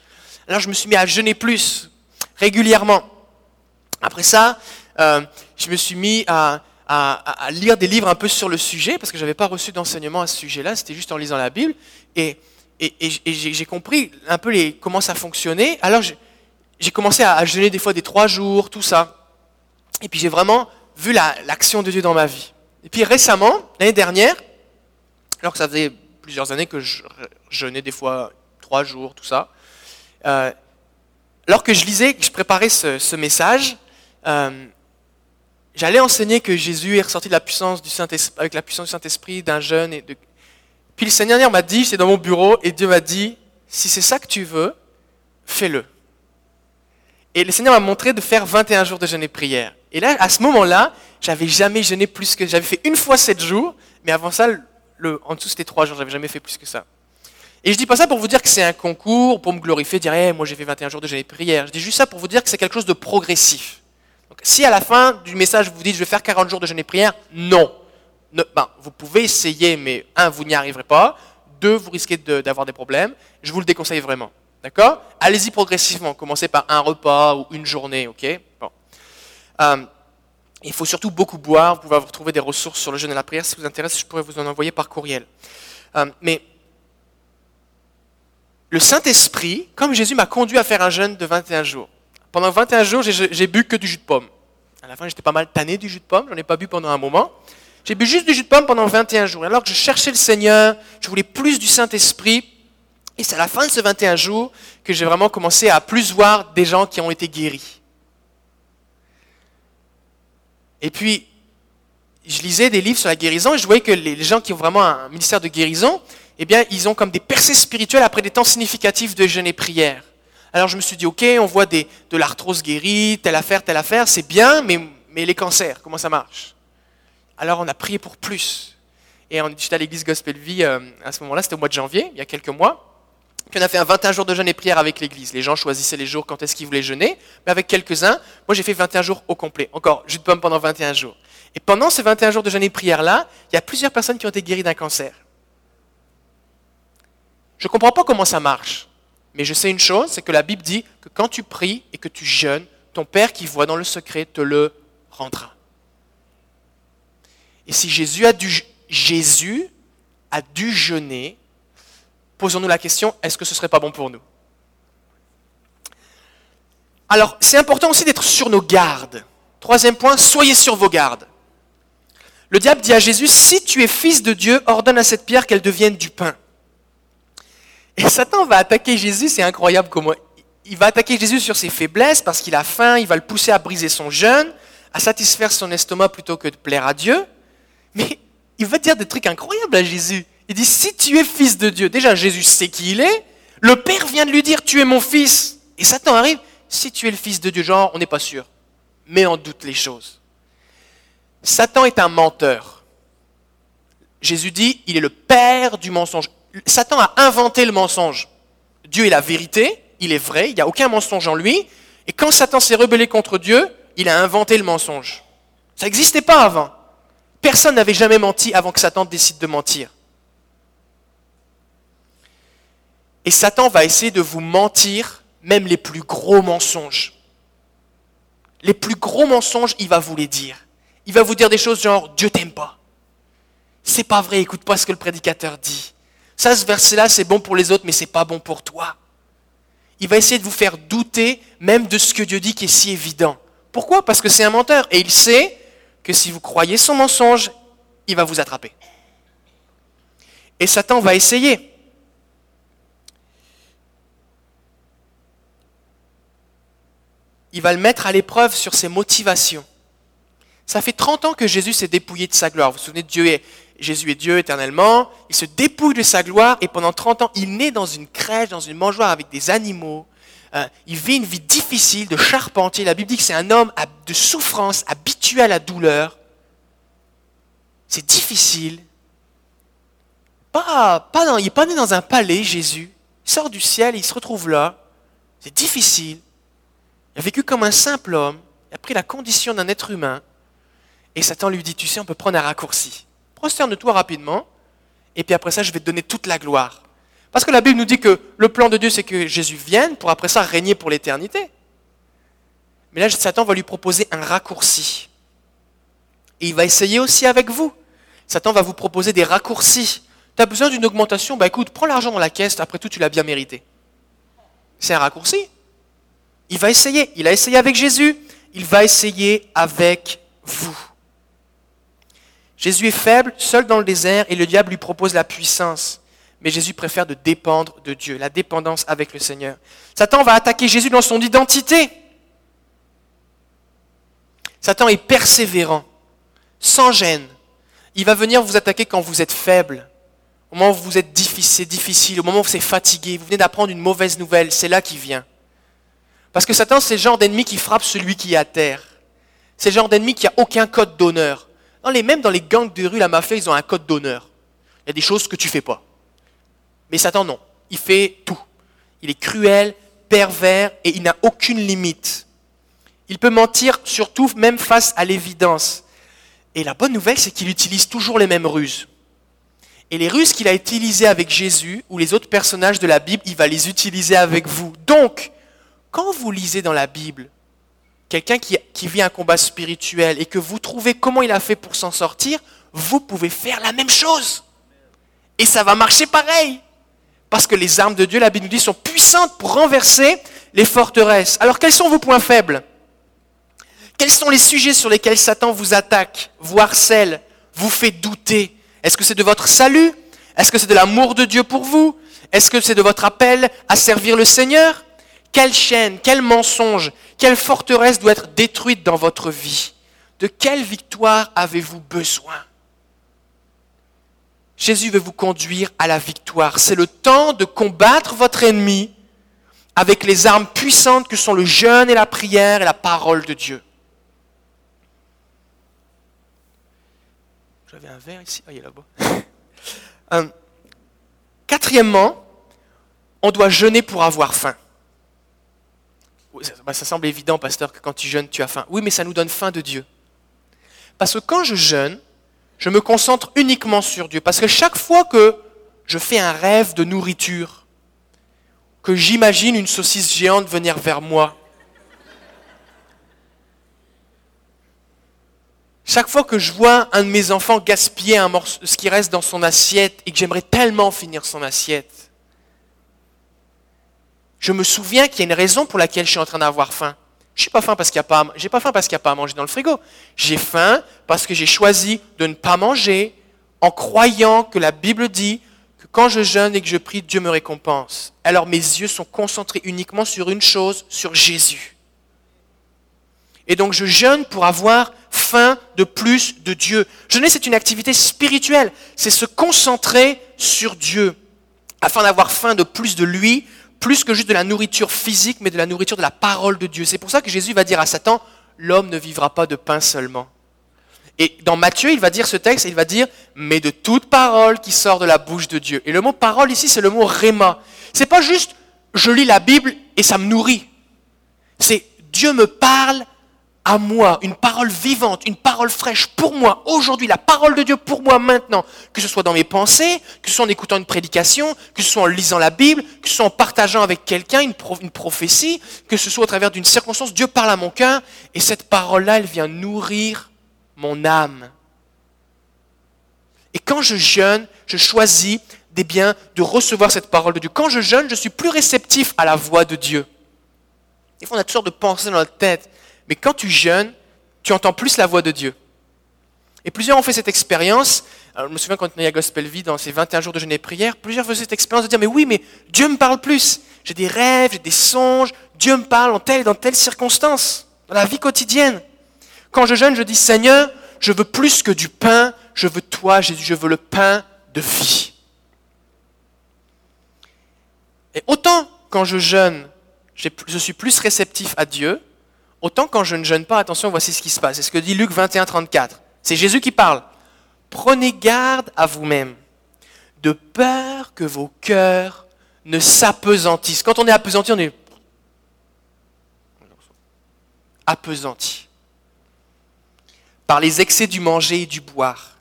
Alors, je me suis mis à jeûner plus, régulièrement. Après ça, euh, je me suis mis à, à, à, lire des livres un peu sur le sujet, parce que je n'avais pas reçu d'enseignement à ce sujet-là, c'était juste en lisant la Bible. Et et, j'ai compris un peu comment ça fonctionnait. Alors j'ai commencé à, jeûner des fois des trois jours, tout ça. Et puis j'ai vraiment vu l'action de Dieu dans ma vie. Et puis récemment, l'année dernière, alors que ça faisait plusieurs années que je jeûnais des fois trois jours, tout ça, euh, alors que je lisais, que je préparais ce, message, euh, j'allais enseigner que Jésus est ressorti de la puissance du Saint avec la puissance du Saint-Esprit d'un jeûne et de, puis le Seigneur m'a dit, c'est dans mon bureau, et Dieu m'a dit, si c'est ça que tu veux, fais-le. Et le Seigneur m'a montré de faire 21 jours de jeûne et prière. Et là, à ce moment-là, j'avais jamais jeûné plus que... J'avais fait une fois 7 jours, mais avant ça, en dessous c'était 3 jours, j'avais jamais fait plus que ça. Et je dis pas ça pour vous dire que c'est un concours, pour me glorifier, dire moi j'ai fait 21 jours de jeûne et prière. Je dis juste ça pour vous dire que c'est quelque chose de progressif. Donc, si à la fin du message vous dites je vais faire 40 jours de jeûne et prière, non ben, vous pouvez essayer, mais un, vous n'y arriverez pas. Deux, vous risquez d'avoir des problèmes. Je vous le déconseille vraiment. D'accord? Allez-y progressivement. Commencez par un repas ou une journée, ok? Bon. Euh, il faut surtout beaucoup boire. Vous pouvez retrouver des ressources sur le jeûne et la prière. Si ça vous intéresse, je pourrais vous en envoyer par courriel. Euh, mais le Saint-Esprit, comme Jésus m'a conduit à faire un jeûne de 21 jours. Pendant 21 jours, j'ai bu que du jus de pomme. À la fin, j'étais pas mal tanné du jus de pomme. J'en ai pas bu pendant un moment. J'ai bu juste du jus de pomme pendant 21 jours. Alors que je cherchais le Seigneur, je voulais plus du Saint-Esprit. Et c'est à la fin de ce 21 jours que j'ai vraiment commencé à plus voir des gens qui ont été guéris. Et puis, je lisais des livres sur la guérison et je voyais que les gens qui ont vraiment un ministère de guérison, eh bien, ils ont comme des percées spirituelles après des temps significatifs de jeûne et prière. Alors je me suis dit, ok, on voit de l'arthrose guérie, telle affaire, telle affaire, c'est bien, mais les cancers, comment ça marche? Alors on a prié pour plus. Et j'étais à l'église Gospel Vie euh, à ce moment-là, c'était au mois de janvier, il y a quelques mois. Puis on a fait un 21 jours de jeûne et prière avec l'église. Les gens choisissaient les jours quand est-ce qu'ils voulaient jeûner. Mais avec quelques-uns, moi j'ai fait 21 jours au complet. Encore, jus de pomme pendant 21 jours. Et pendant ces 21 jours de jeûne et prière-là, il y a plusieurs personnes qui ont été guéries d'un cancer. Je ne comprends pas comment ça marche. Mais je sais une chose, c'est que la Bible dit que quand tu pries et que tu jeûnes, ton Père qui voit dans le secret te le rendra. Et si Jésus a dû, Jésus a dû jeûner, posons-nous la question, est-ce que ce ne serait pas bon pour nous? Alors, c'est important aussi d'être sur nos gardes. Troisième point, soyez sur vos gardes. Le diable dit à Jésus, si tu es fils de Dieu, ordonne à cette pierre qu'elle devienne du pain. Et Satan va attaquer Jésus, c'est incroyable comment il va attaquer Jésus sur ses faiblesses parce qu'il a faim, il va le pousser à briser son jeûne, à satisfaire son estomac plutôt que de plaire à Dieu. Mais il va dire des trucs incroyables à Jésus. Il dit, si tu es fils de Dieu, déjà Jésus sait qui il est, le Père vient de lui dire, tu es mon fils. Et Satan arrive, si tu es le fils de Dieu, genre, on n'est pas sûr. Mais on doute les choses. Satan est un menteur. Jésus dit, il est le père du mensonge. Satan a inventé le mensonge. Dieu est la vérité, il est vrai, il n'y a aucun mensonge en lui. Et quand Satan s'est rebellé contre Dieu, il a inventé le mensonge. Ça n'existait pas avant. Personne n'avait jamais menti avant que Satan décide de mentir. Et Satan va essayer de vous mentir, même les plus gros mensonges. Les plus gros mensonges, il va vous les dire. Il va vous dire des choses genre Dieu t'aime pas. C'est pas vrai, écoute pas ce que le prédicateur dit. Ça, ce verset-là, c'est bon pour les autres, mais c'est pas bon pour toi. Il va essayer de vous faire douter même de ce que Dieu dit qui est si évident. Pourquoi? Parce que c'est un menteur. Et il sait que si vous croyez son mensonge, il va vous attraper. Et Satan va essayer. Il va le mettre à l'épreuve sur ses motivations. Ça fait 30 ans que Jésus s'est dépouillé de sa gloire. Vous vous souvenez, Dieu est, Jésus est Dieu éternellement. Il se dépouille de sa gloire et pendant 30 ans, il naît dans une crèche, dans une mangeoire avec des animaux. Euh, il vit une vie difficile de charpentier. La Bible dit que c'est un homme de souffrance, habitué à la douleur. C'est difficile. Pas, pas il n'est pas né dans un palais, Jésus. Il sort du ciel et il se retrouve là. C'est difficile. Il a vécu comme un simple homme. Il a pris la condition d'un être humain. Et Satan lui dit, tu sais, on peut prendre un raccourci. Prosterne-toi rapidement. Et puis après ça, je vais te donner toute la gloire. Parce que la Bible nous dit que le plan de Dieu, c'est que Jésus vienne pour après ça régner pour l'éternité. Mais là, Satan va lui proposer un raccourci. Et il va essayer aussi avec vous. Satan va vous proposer des raccourcis. Tu as besoin d'une augmentation? Bah écoute, prends l'argent dans la caisse, après tout, tu l'as bien mérité. C'est un raccourci. Il va essayer. Il a essayé avec Jésus. Il va essayer avec vous. Jésus est faible, seul dans le désert, et le diable lui propose la puissance mais Jésus préfère de dépendre de Dieu, la dépendance avec le Seigneur. Satan va attaquer Jésus dans son identité. Satan est persévérant, sans gêne. Il va venir vous attaquer quand vous êtes faible, au moment où vous êtes difficile, difficile, au moment où vous êtes fatigué, vous venez d'apprendre une mauvaise nouvelle, c'est là qu'il vient. Parce que Satan, c'est le genre d'ennemi qui frappe celui qui est à terre. C'est le genre d'ennemi qui n'a aucun code d'honneur. Dans les, même dans les gangs de rue, la mafia, ils ont un code d'honneur. Il y a des choses que tu fais pas. Mais Satan, non. Il fait tout. Il est cruel, pervers et il n'a aucune limite. Il peut mentir surtout même face à l'évidence. Et la bonne nouvelle, c'est qu'il utilise toujours les mêmes ruses. Et les ruses qu'il a utilisées avec Jésus ou les autres personnages de la Bible, il va les utiliser avec vous. Donc, quand vous lisez dans la Bible quelqu'un qui, qui vit un combat spirituel et que vous trouvez comment il a fait pour s'en sortir, vous pouvez faire la même chose. Et ça va marcher pareil. Parce que les armes de Dieu, la Bible nous dit, sont puissantes pour renverser les forteresses. Alors quels sont vos points faibles? Quels sont les sujets sur lesquels Satan vous attaque, vous harcèle, vous fait douter? Est-ce que c'est de votre salut? Est-ce que c'est de l'amour de Dieu pour vous? Est-ce que c'est de votre appel à servir le Seigneur? Quelle chaîne, quel mensonge, quelle forteresse doit être détruite dans votre vie? De quelle victoire avez-vous besoin? Jésus veut vous conduire à la victoire. C'est le temps de combattre votre ennemi avec les armes puissantes que sont le jeûne et la prière et la parole de Dieu. J'avais un verre ici. Ah, il est là-bas. Euh, quatrièmement, on doit jeûner pour avoir faim. Bah, ça semble évident, pasteur, que quand tu jeûnes, tu as faim. Oui, mais ça nous donne faim de Dieu. Parce que quand je jeûne, je me concentre uniquement sur Dieu. Parce que chaque fois que je fais un rêve de nourriture, que j'imagine une saucisse géante venir vers moi, chaque fois que je vois un de mes enfants gaspiller ce qui reste dans son assiette et que j'aimerais tellement finir son assiette, je me souviens qu'il y a une raison pour laquelle je suis en train d'avoir faim. Je n'ai pas faim parce qu'il n'y a pas, a pas à manger dans le frigo. J'ai faim parce que j'ai choisi de ne pas manger en croyant que la Bible dit que quand je jeûne et que je prie, Dieu me récompense. Alors mes yeux sont concentrés uniquement sur une chose, sur Jésus. Et donc je jeûne pour avoir faim de plus de Dieu. Jeûner, c'est une activité spirituelle. C'est se concentrer sur Dieu afin d'avoir faim de plus de lui, plus que juste de la nourriture physique, mais de la nourriture de la parole de Dieu. C'est pour ça que Jésus va dire à Satan, l'homme ne vivra pas de pain seulement. Et dans Matthieu, il va dire ce texte, il va dire, mais de toute parole qui sort de la bouche de Dieu. Et le mot parole ici, c'est le mot réma. C'est pas juste, je lis la Bible et ça me nourrit. C'est Dieu me parle à moi, une parole vivante, une parole fraîche pour moi, aujourd'hui, la parole de Dieu pour moi maintenant, que ce soit dans mes pensées, que ce soit en écoutant une prédication, que ce soit en lisant la Bible, que ce soit en partageant avec quelqu'un une, prophétie, que ce soit au travers d'une circonstance, Dieu parle à mon cœur, et cette parole-là, elle vient nourrir mon âme. Et quand je jeûne, je choisis des biens de recevoir cette parole de Dieu. Quand je jeûne, je suis plus réceptif à la voix de Dieu. Des on a toutes sortes de pensées dans notre tête. Mais quand tu jeûnes, tu entends plus la voix de Dieu. Et plusieurs ont fait cette expérience. je me souviens quand on à Gospel Vie, dans ces 21 jours de jeûne et prière, plusieurs faisaient cette expérience de dire, mais oui, mais Dieu me parle plus. J'ai des rêves, j'ai des songes, Dieu me parle en telle et dans telle circonstance, dans la vie quotidienne. Quand je jeûne, je dis, Seigneur, je veux plus que du pain, je veux toi, Jésus, je veux le pain de vie. Et autant quand je jeûne, je suis plus réceptif à Dieu, autant quand je ne jeûne pas, attention, voici ce qui se passe. C'est ce que dit Luc 21, 34. C'est Jésus qui parle. Prenez garde à vous-même, de peur que vos cœurs ne s'apesantissent. Quand on est apesanti, on est appesanti par les excès du manger et du boire,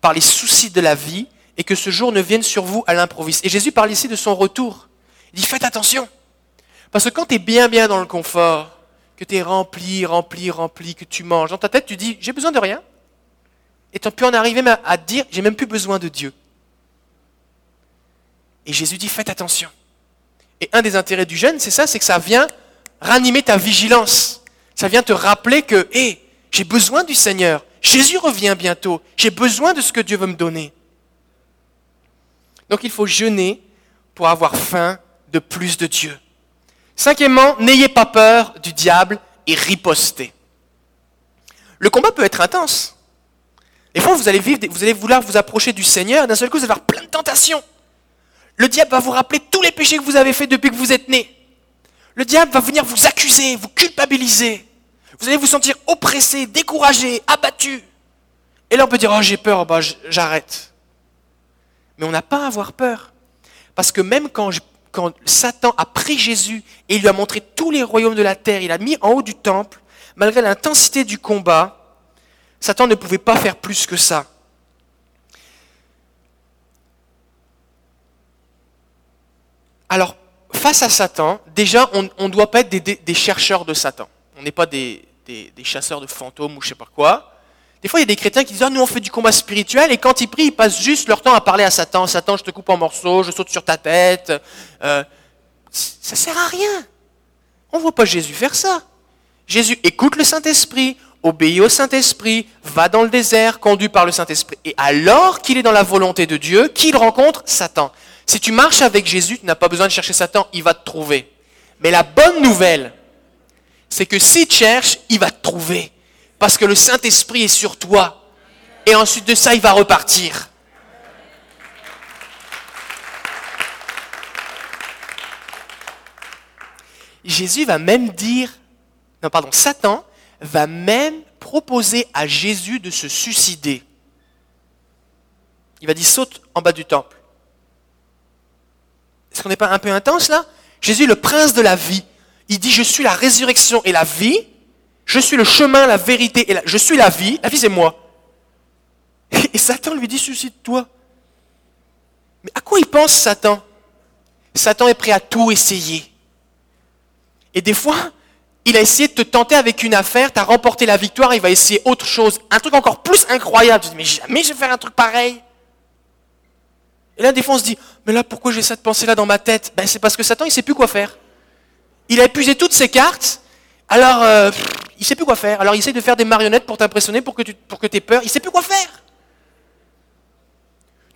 par les soucis de la vie, et que ce jour ne vienne sur vous à l'improviste. Et Jésus parle ici de son retour. Il dit faites attention. Parce que quand tu es bien bien dans le confort, que tu es rempli, rempli, rempli, que tu manges, dans ta tête tu dis j'ai besoin de rien. Et tu peux en arriver à te dire j'ai même plus besoin de Dieu. Et Jésus dit faites attention. Et un des intérêts du jeûne, c'est ça, c'est que ça vient ranimer ta vigilance. Ça vient te rappeler que, hé, j'ai besoin du Seigneur. Jésus revient bientôt. J'ai besoin de ce que Dieu veut me donner. Donc il faut jeûner pour avoir faim de plus de Dieu. Cinquièmement, n'ayez pas peur du diable et ripostez. Le combat peut être intense. Des fois, vous allez, vous vouloir vous approcher du Seigneur, d'un seul coup, vous allez avoir plein de tentations. Le diable va vous rappeler tous les péchés que vous avez faits depuis que vous êtes né. Le diable va venir vous accuser, vous culpabiliser. Vous allez vous sentir oppressé, découragé, abattu. Et là, on peut dire, oh, j'ai peur, bah, j'arrête. Mais on n'a pas à avoir peur. Parce que même quand, quand Satan a pris Jésus et lui a montré tous les royaumes de la terre, il a mis en haut du temple, malgré l'intensité du combat, Satan ne pouvait pas faire plus que ça. Alors, face à Satan, déjà, on ne doit pas être des, chercheurs de Satan. On n'est pas des, chasseurs de fantômes ou je sais pas quoi. Des fois, il y a des chrétiens qui disent ah, nous, on fait du combat spirituel, et quand ils prient, ils passent juste leur temps à parler à Satan. Satan, je te coupe en morceaux, je saute sur ta tête. Euh, ça sert à rien. On voit pas Jésus faire ça. Jésus écoute le Saint-Esprit, obéit au Saint-Esprit, va dans le désert, conduit par le Saint-Esprit. Et alors qu'il est dans la volonté de Dieu, qu'il rencontre Satan. Si tu marches avec Jésus, tu n'as pas besoin de chercher Satan, il va te trouver. Mais la bonne nouvelle, c'est que si tu cherches, il va te trouver. Parce que le Saint-Esprit est sur toi. Et ensuite de ça, il va repartir. Jésus va même dire, non pardon, Satan va même proposer à Jésus de se suicider. Il va dire saute en bas du temple. Est-ce qu'on n'est pas un peu intense là? Jésus, le prince de la vie, il dit je suis la résurrection et la vie. Je suis le chemin, la vérité et la... Je suis la vie. La vie, c'est moi. Et Satan lui dit, suicide-toi. Mais à quoi il pense, Satan? Satan est prêt à tout essayer. Et des fois, il a essayé de te tenter avec une affaire, tu as remporté la victoire, il va essayer autre chose, un truc encore plus incroyable. Tu dis, mais jamais je vais faire un truc pareil. Et là, des fois, on se dit, mais là, pourquoi j'ai cette pensée-là dans ma tête? Ben, C'est parce que Satan, il sait plus quoi faire. Il a épuisé toutes ses cartes, alors euh, il sait plus quoi faire. Alors il essaie de faire des marionnettes pour t'impressionner, pour que tu pour que aies peur. Il sait plus quoi faire.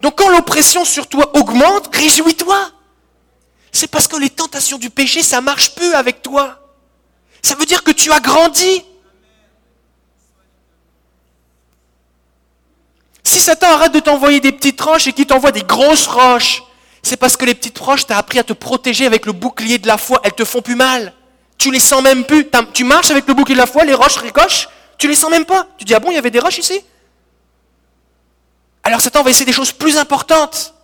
Donc quand l'oppression sur toi augmente, réjouis-toi. C'est parce que les tentations du péché, ça marche plus avec toi. Ça veut dire que tu as grandi. Si Satan arrête de t'envoyer des petites roches et qu'il t'envoie des grosses roches, c'est parce que les petites roches, t'as appris à te protéger avec le bouclier de la foi. Elles te font plus mal. Tu les sens même plus. Tu marches avec le bouclier de la foi, les roches ricochent, tu les sens même pas. Tu dis, ah bon, il y avait des roches ici? Alors Satan va essayer des choses plus importantes.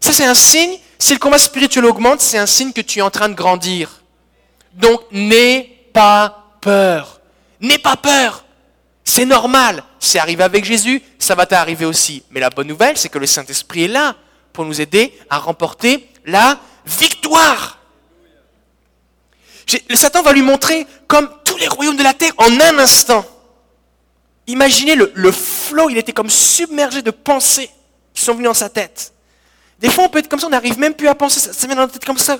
Ça, c'est un signe, si le combat spirituel augmente, c'est un signe que tu es en train de grandir. Donc, n'aie pas peur. N'aie pas peur. C'est normal. C'est arrivé avec Jésus, ça va t'arriver aussi. Mais la bonne nouvelle, c'est que le Saint-Esprit est là pour nous aider à remporter la victoire. Le Satan va lui montrer comme tous les royaumes de la terre en un instant. Imaginez le, flot, il était comme submergé de pensées qui sont venues dans sa tête. Des fois, on peut être comme ça, on n'arrive même plus à penser, ça, ça vient dans la tête comme ça.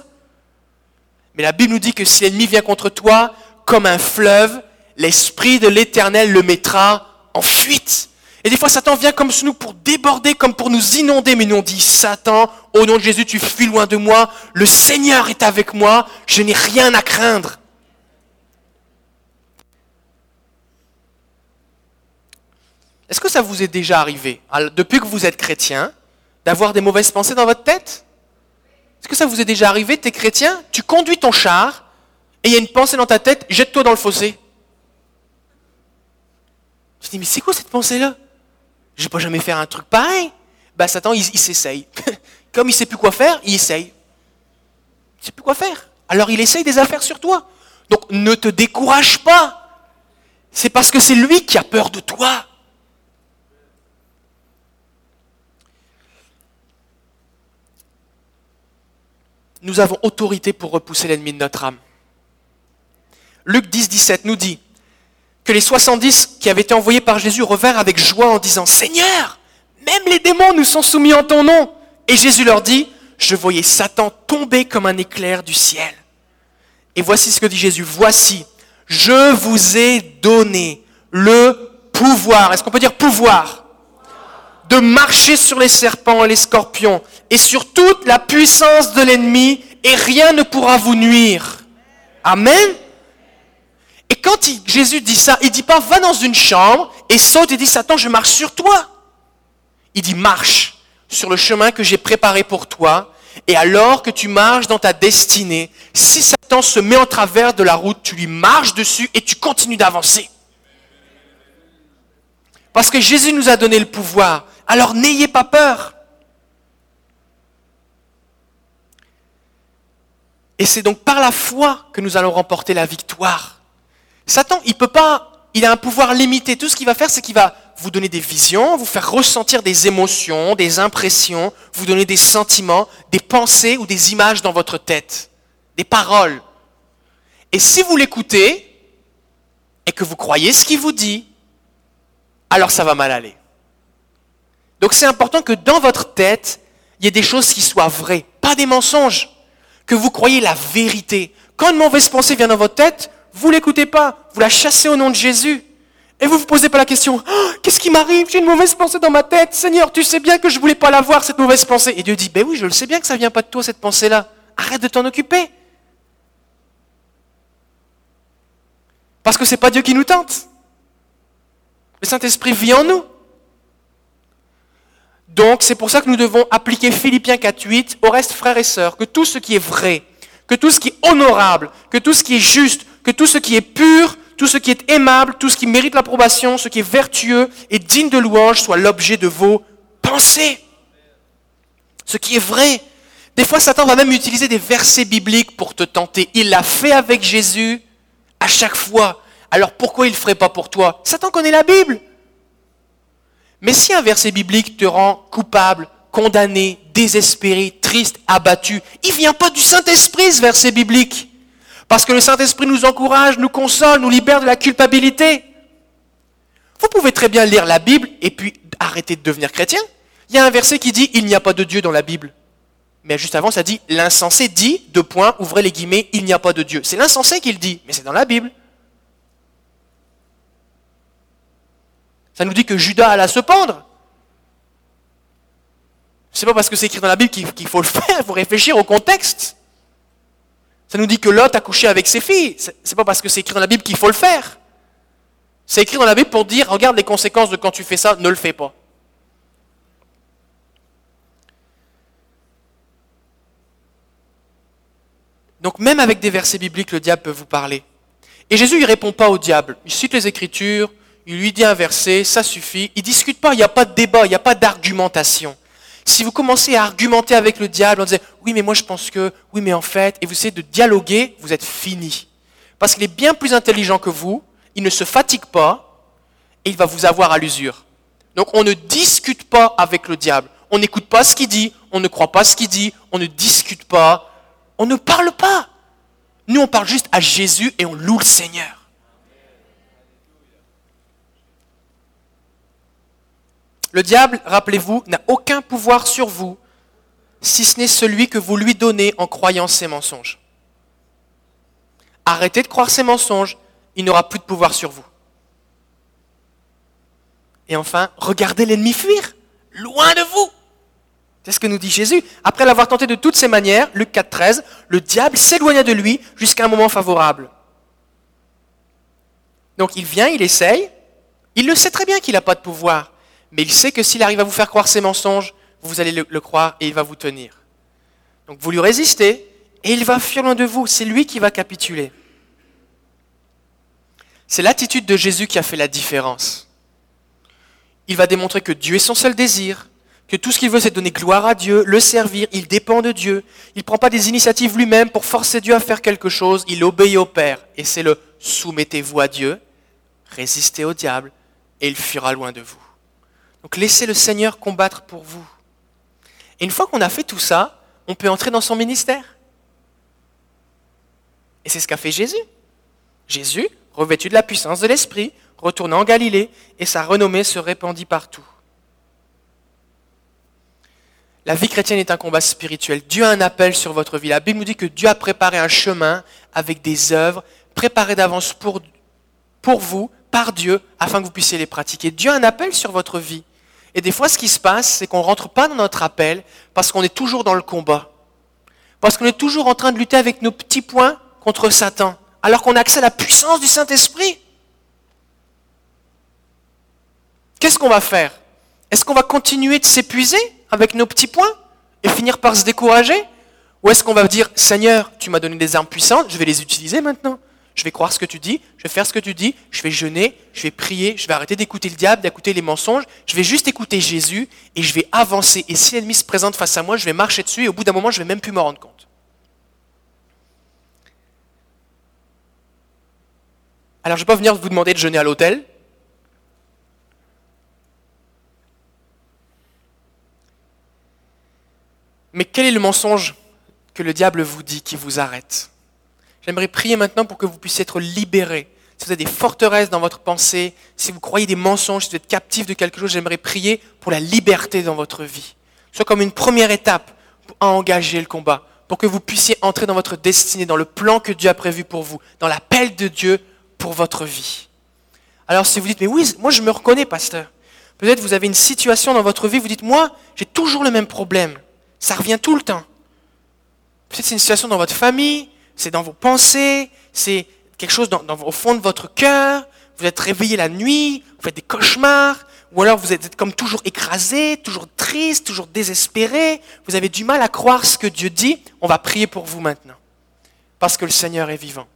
Mais la Bible nous dit que si l'ennemi vient contre toi comme un fleuve, l'Esprit de l'Éternel le mettra en fuite. Et des fois, Satan vient comme nous pour déborder, comme pour nous inonder. Mais nous, on dit, Satan, au nom de Jésus, tu fuis loin de moi. Le Seigneur est avec moi. Je n'ai rien à craindre. Est-ce que ça vous est déjà arrivé, depuis que vous êtes chrétien, d'avoir des mauvaises pensées dans votre tête? Est-ce que ça vous est déjà arrivé, tu es chrétien, tu conduis ton char, et il y a une pensée dans ta tête, jette-toi dans le fossé. Je dis, mais c'est quoi cette pensée-là? Je ne vais pas jamais faire un truc pareil. Ben Satan, il, il s'essaye. Comme il ne sait plus quoi faire, il essaye. Il ne sait plus quoi faire. Alors il essaye des affaires sur toi. Donc ne te décourage pas. C'est parce que c'est lui qui a peur de toi. nous avons autorité pour repousser l'ennemi de notre âme. Luc 10, 17 nous dit que les 70 qui avaient été envoyés par Jésus revinrent avec joie en disant, Seigneur, même les démons nous sont soumis en ton nom. Et Jésus leur dit, je voyais Satan tomber comme un éclair du ciel. Et voici ce que dit Jésus, voici, je vous ai donné le pouvoir. Est-ce qu'on peut dire pouvoir? De marcher sur les serpents les scorpions et sur toute la puissance de l'ennemi et rien ne pourra vous nuire. Amen. Quand Jésus dit ça, il dit pas va dans une chambre et saute et dit Satan, je marche sur toi. Il dit marche sur le chemin que j'ai préparé pour toi. Et alors que tu marches dans ta destinée, si Satan se met en travers de la route, tu lui marches dessus et tu continues d'avancer. Parce que Jésus nous a donné le pouvoir. Alors n'ayez pas peur. Et c'est donc par la foi que nous allons remporter la victoire. Satan, il peut pas, il a un pouvoir limité. Tout ce qu'il va faire, c'est qu'il va vous donner des visions, vous faire ressentir des émotions, des impressions, vous donner des sentiments, des pensées ou des images dans votre tête, des paroles. Et si vous l'écoutez et que vous croyez ce qu'il vous dit, alors ça va mal aller. Donc c'est important que dans votre tête, il y ait des choses qui soient vraies, pas des mensonges que vous croyez la vérité. Quand une mauvaise pensée vient dans votre tête, vous l'écoutez pas, vous la chassez au nom de Jésus. Et vous vous posez pas la question, oh, qu'est-ce qui m'arrive? J'ai une mauvaise pensée dans ma tête. Seigneur, tu sais bien que je voulais pas l'avoir, cette mauvaise pensée. Et Dieu dit, ben oui, je le sais bien que ça vient pas de toi, cette pensée-là. Arrête de t'en occuper. Parce que c'est pas Dieu qui nous tente. Le Saint-Esprit vit en nous. Donc c'est pour ça que nous devons appliquer Philippiens 4.8 au reste frères et sœurs, que tout ce qui est vrai, que tout ce qui est honorable, que tout ce qui est juste, que tout ce qui est pur, tout ce qui est aimable, tout ce qui mérite l'approbation, ce qui est vertueux et digne de louange soit l'objet de vos pensées. Ce qui est vrai. Des fois, Satan va même utiliser des versets bibliques pour te tenter. Il l'a fait avec Jésus à chaque fois. Alors pourquoi il ne ferait pas pour toi? Satan connaît la Bible. Mais si un verset biblique te rend coupable, condamné, désespéré, triste, abattu, il vient pas du Saint-Esprit, ce verset biblique. Parce que le Saint-Esprit nous encourage, nous console, nous libère de la culpabilité. Vous pouvez très bien lire la Bible et puis arrêter de devenir chrétien. Il y a un verset qui dit il n'y a pas de Dieu dans la Bible. Mais juste avant, ça dit l'insensé dit, deux points, ouvrez les guillemets, il n'y a pas de Dieu. C'est l'insensé qui le dit, mais c'est dans la Bible. Ça nous dit que Judas alla se pendre. C'est pas parce que c'est écrit dans la Bible qu'il faut le faire, il faut réfléchir au contexte. Ça nous dit que Lot a couché avec ses filles. C'est pas parce que c'est écrit dans la Bible qu'il faut le faire. C'est écrit dans la Bible pour dire, regarde les conséquences de quand tu fais ça, ne le fais pas. Donc même avec des versets bibliques, le diable peut vous parler. Et Jésus, il répond pas au diable. Il cite les Écritures, il lui dit un verset, ça suffit. Il ne discute pas, il n'y a pas de débat, il n'y a pas d'argumentation. Si vous commencez à argumenter avec le diable en disant oui mais moi je pense que, oui mais en fait, et vous essayez de dialoguer, vous êtes fini. Parce qu'il est bien plus intelligent que vous, il ne se fatigue pas et il va vous avoir à l'usure. Donc on ne discute pas avec le diable. On n'écoute pas ce qu'il dit, on ne croit pas ce qu'il dit, on ne discute pas, on ne parle pas. Nous on parle juste à Jésus et on loue le Seigneur. Le diable, rappelez-vous, n'a aucun pouvoir sur vous, si ce n'est celui que vous lui donnez en croyant ses mensonges. Arrêtez de croire ses mensonges, il n'aura plus de pouvoir sur vous. Et enfin, regardez l'ennemi fuir, loin de vous. C'est ce que nous dit Jésus. Après l'avoir tenté de toutes ses manières, Luc 4.13, le diable s'éloigna de lui jusqu'à un moment favorable. Donc il vient, il essaye, il le sait très bien qu'il n'a pas de pouvoir mais il sait que s'il arrive à vous faire croire ses mensonges, vous allez le, croire et il va vous tenir. Donc vous lui résistez et il va fuir loin de vous. C'est lui qui va capituler. C'est l'attitude de Jésus qui a fait la différence. Il va démontrer que Dieu est son seul désir, que tout ce qu'il veut c'est donner gloire à Dieu, le servir, il dépend de Dieu, il ne prend pas des initiatives lui-même pour forcer Dieu à faire quelque chose, il obéit au Père. Et c'est le soumettez-vous à Dieu, résistez au diable, et il fuira loin de vous. Donc laissez le Seigneur combattre pour vous. Et une fois qu'on a fait tout ça, on peut entrer dans son ministère. Et c'est ce qu'a fait Jésus. Jésus, revêtu de la puissance de l'Esprit, retourna en Galilée et sa renommée se répandit partout. La vie chrétienne est un combat spirituel. Dieu a un appel sur votre vie. La Bible nous dit que Dieu a préparé un chemin avec des œuvres préparées d'avance pour, pour vous, par Dieu, afin que vous puissiez les pratiquer. Dieu a un appel sur votre vie. Et des fois, ce qui se passe, c'est qu'on ne rentre pas dans notre appel parce qu'on est toujours dans le combat. Parce qu'on est toujours en train de lutter avec nos petits points contre Satan, alors qu'on a accès à la puissance du Saint-Esprit. Qu'est-ce qu'on va faire? Est-ce qu'on va continuer de s'épuiser avec nos petits points et finir par se décourager? Ou est-ce qu'on va dire, Seigneur, tu m'as donné des armes puissantes, je vais les utiliser maintenant je vais croire ce que tu dis, je vais faire ce que tu dis, je vais jeûner, je vais prier, je vais arrêter d'écouter le diable, d'écouter les mensonges, je vais juste écouter Jésus et je vais avancer. Et si l'ennemi se présente face à moi, je vais marcher dessus et au bout d'un moment, je ne vais même plus me rendre compte. Alors je ne vais pas venir vous demander de jeûner à l'hôtel. Mais quel est le mensonge que le diable vous dit qui vous arrête? J'aimerais prier maintenant pour que vous puissiez être libérés. Si vous avez des forteresses dans votre pensée, si vous croyez des mensonges, si vous êtes captif de quelque chose, j'aimerais prier pour la liberté dans votre vie. Soit comme une première étape pour engager le combat, pour que vous puissiez entrer dans votre destinée, dans le plan que Dieu a prévu pour vous, dans l'appel de Dieu pour votre vie. Alors si vous dites, mais oui, moi je me reconnais, pasteur. Peut-être vous avez une situation dans votre vie, vous dites, moi, j'ai toujours le même problème. Ça revient tout le temps. Peut-être c'est une situation dans votre famille, c'est dans vos pensées, c'est quelque chose au fond de votre cœur. Vous êtes réveillé la nuit, vous faites des cauchemars, ou alors vous êtes comme toujours écrasé, toujours triste, toujours désespéré. Vous avez du mal à croire ce que Dieu dit. On va prier pour vous maintenant, parce que le Seigneur est vivant.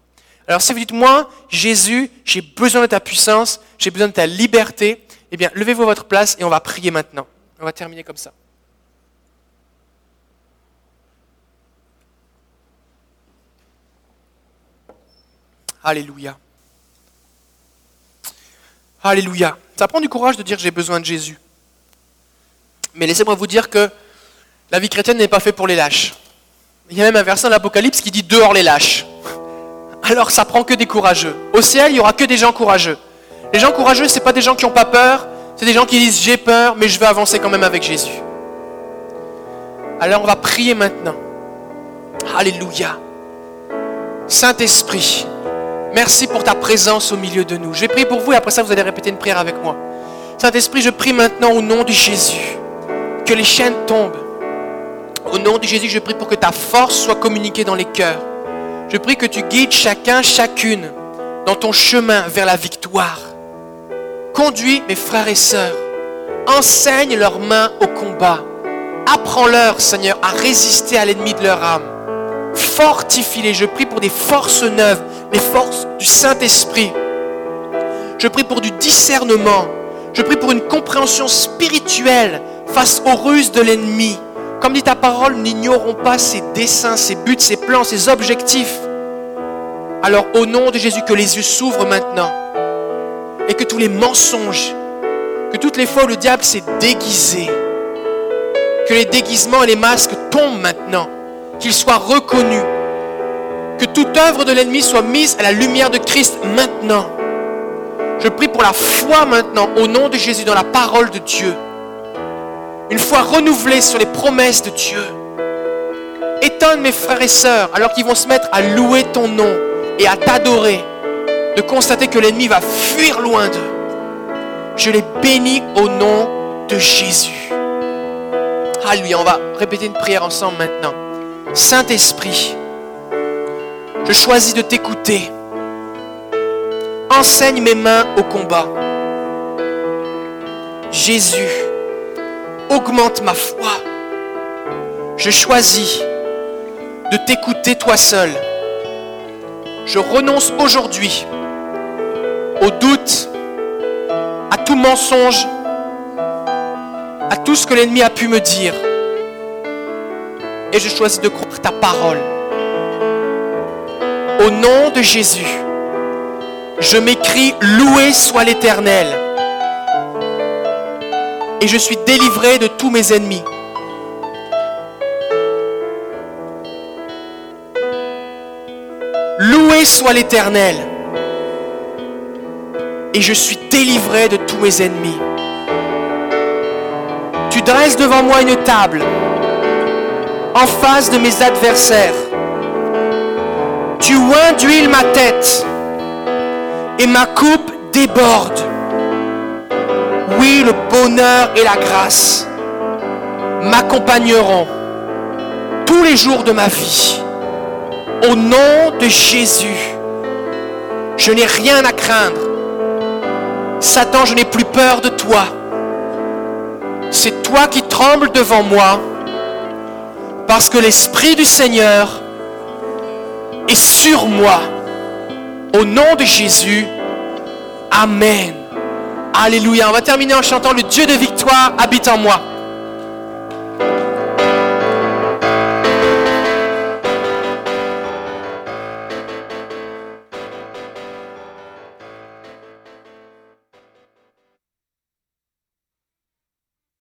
Alors si vous dites, moi, Jésus, j'ai besoin de ta puissance, j'ai besoin de ta liberté, eh bien, levez-vous à votre place et on va prier maintenant. On va terminer comme ça. Alléluia. Alléluia. Ça prend du courage de dire j'ai besoin de Jésus. Mais laissez-moi vous dire que la vie chrétienne n'est pas faite pour les lâches. Il y a même un verset dans l'Apocalypse qui dit dehors les lâches. Alors ça prend que des courageux. Au ciel, il n'y aura que des gens courageux. Les gens courageux, ce pas des gens qui n'ont pas peur, c'est des gens qui disent j'ai peur, mais je vais avancer quand même avec Jésus. Alors on va prier maintenant. Alléluia. Saint-Esprit, Merci pour ta présence au milieu de nous. Je vais pour vous et après ça, vous allez répéter une prière avec moi. Saint-Esprit, je prie maintenant au nom de Jésus que les chaînes tombent. Au nom de Jésus, je prie pour que ta force soit communiquée dans les cœurs. Je prie que tu guides chacun, chacune dans ton chemin vers la victoire. Conduis mes frères et sœurs. Enseigne leurs mains au combat. Apprends-leur, Seigneur, à résister à l'ennemi de leur âme. Fortifie-les. Je prie pour des forces neuves, les forces du Saint-Esprit. Je prie pour du discernement. Je prie pour une compréhension spirituelle face aux ruses de l'ennemi. Comme dit ta parole, n'ignorons pas ses desseins, ses buts, ses plans, ses objectifs. Alors au nom de Jésus, que les yeux s'ouvrent maintenant et que tous les mensonges, que toutes les fois où le diable s'est déguisé, que les déguisements et les masques tombent maintenant, qu'ils soient reconnus, que toute œuvre de l'ennemi soit mise à la lumière de Christ maintenant. Je prie pour la foi maintenant au nom de Jésus dans la parole de Dieu. Une foi renouvelée sur les promesses de Dieu. Étonne mes frères et sœurs alors qu'ils vont se mettre à louer ton nom et à t'adorer, de constater que l'ennemi va fuir loin d'eux. Je les bénis au nom de Jésus. Alléluia, on va répéter une prière ensemble maintenant. Saint-Esprit, je choisis de t'écouter. Enseigne mes mains au combat. Jésus, augmente ma foi. Je choisis de t'écouter toi seul. Je renonce aujourd'hui au doute, à tout mensonge, à tout ce que l'ennemi a pu me dire. Et je choisis de croire ta parole. Au nom de Jésus, je m'écris loué soit l'Éternel. Et je suis délivré de tous mes ennemis. Loué soit l'Éternel. Et je suis délivré de tous mes ennemis. Tu dresses devant moi une table en face de mes adversaires. Tu oins d'huile ma tête et ma coupe déborde. Oui, le bonheur et la grâce m'accompagneront tous les jours de ma vie. Au nom de Jésus, je n'ai rien à craindre. Satan, je n'ai plus peur de toi. C'est toi qui trembles devant moi parce que l'Esprit du Seigneur est sur moi. Au nom de Jésus, Amen. Alléluia. On va terminer en chantant Le Dieu de victoire habite en moi.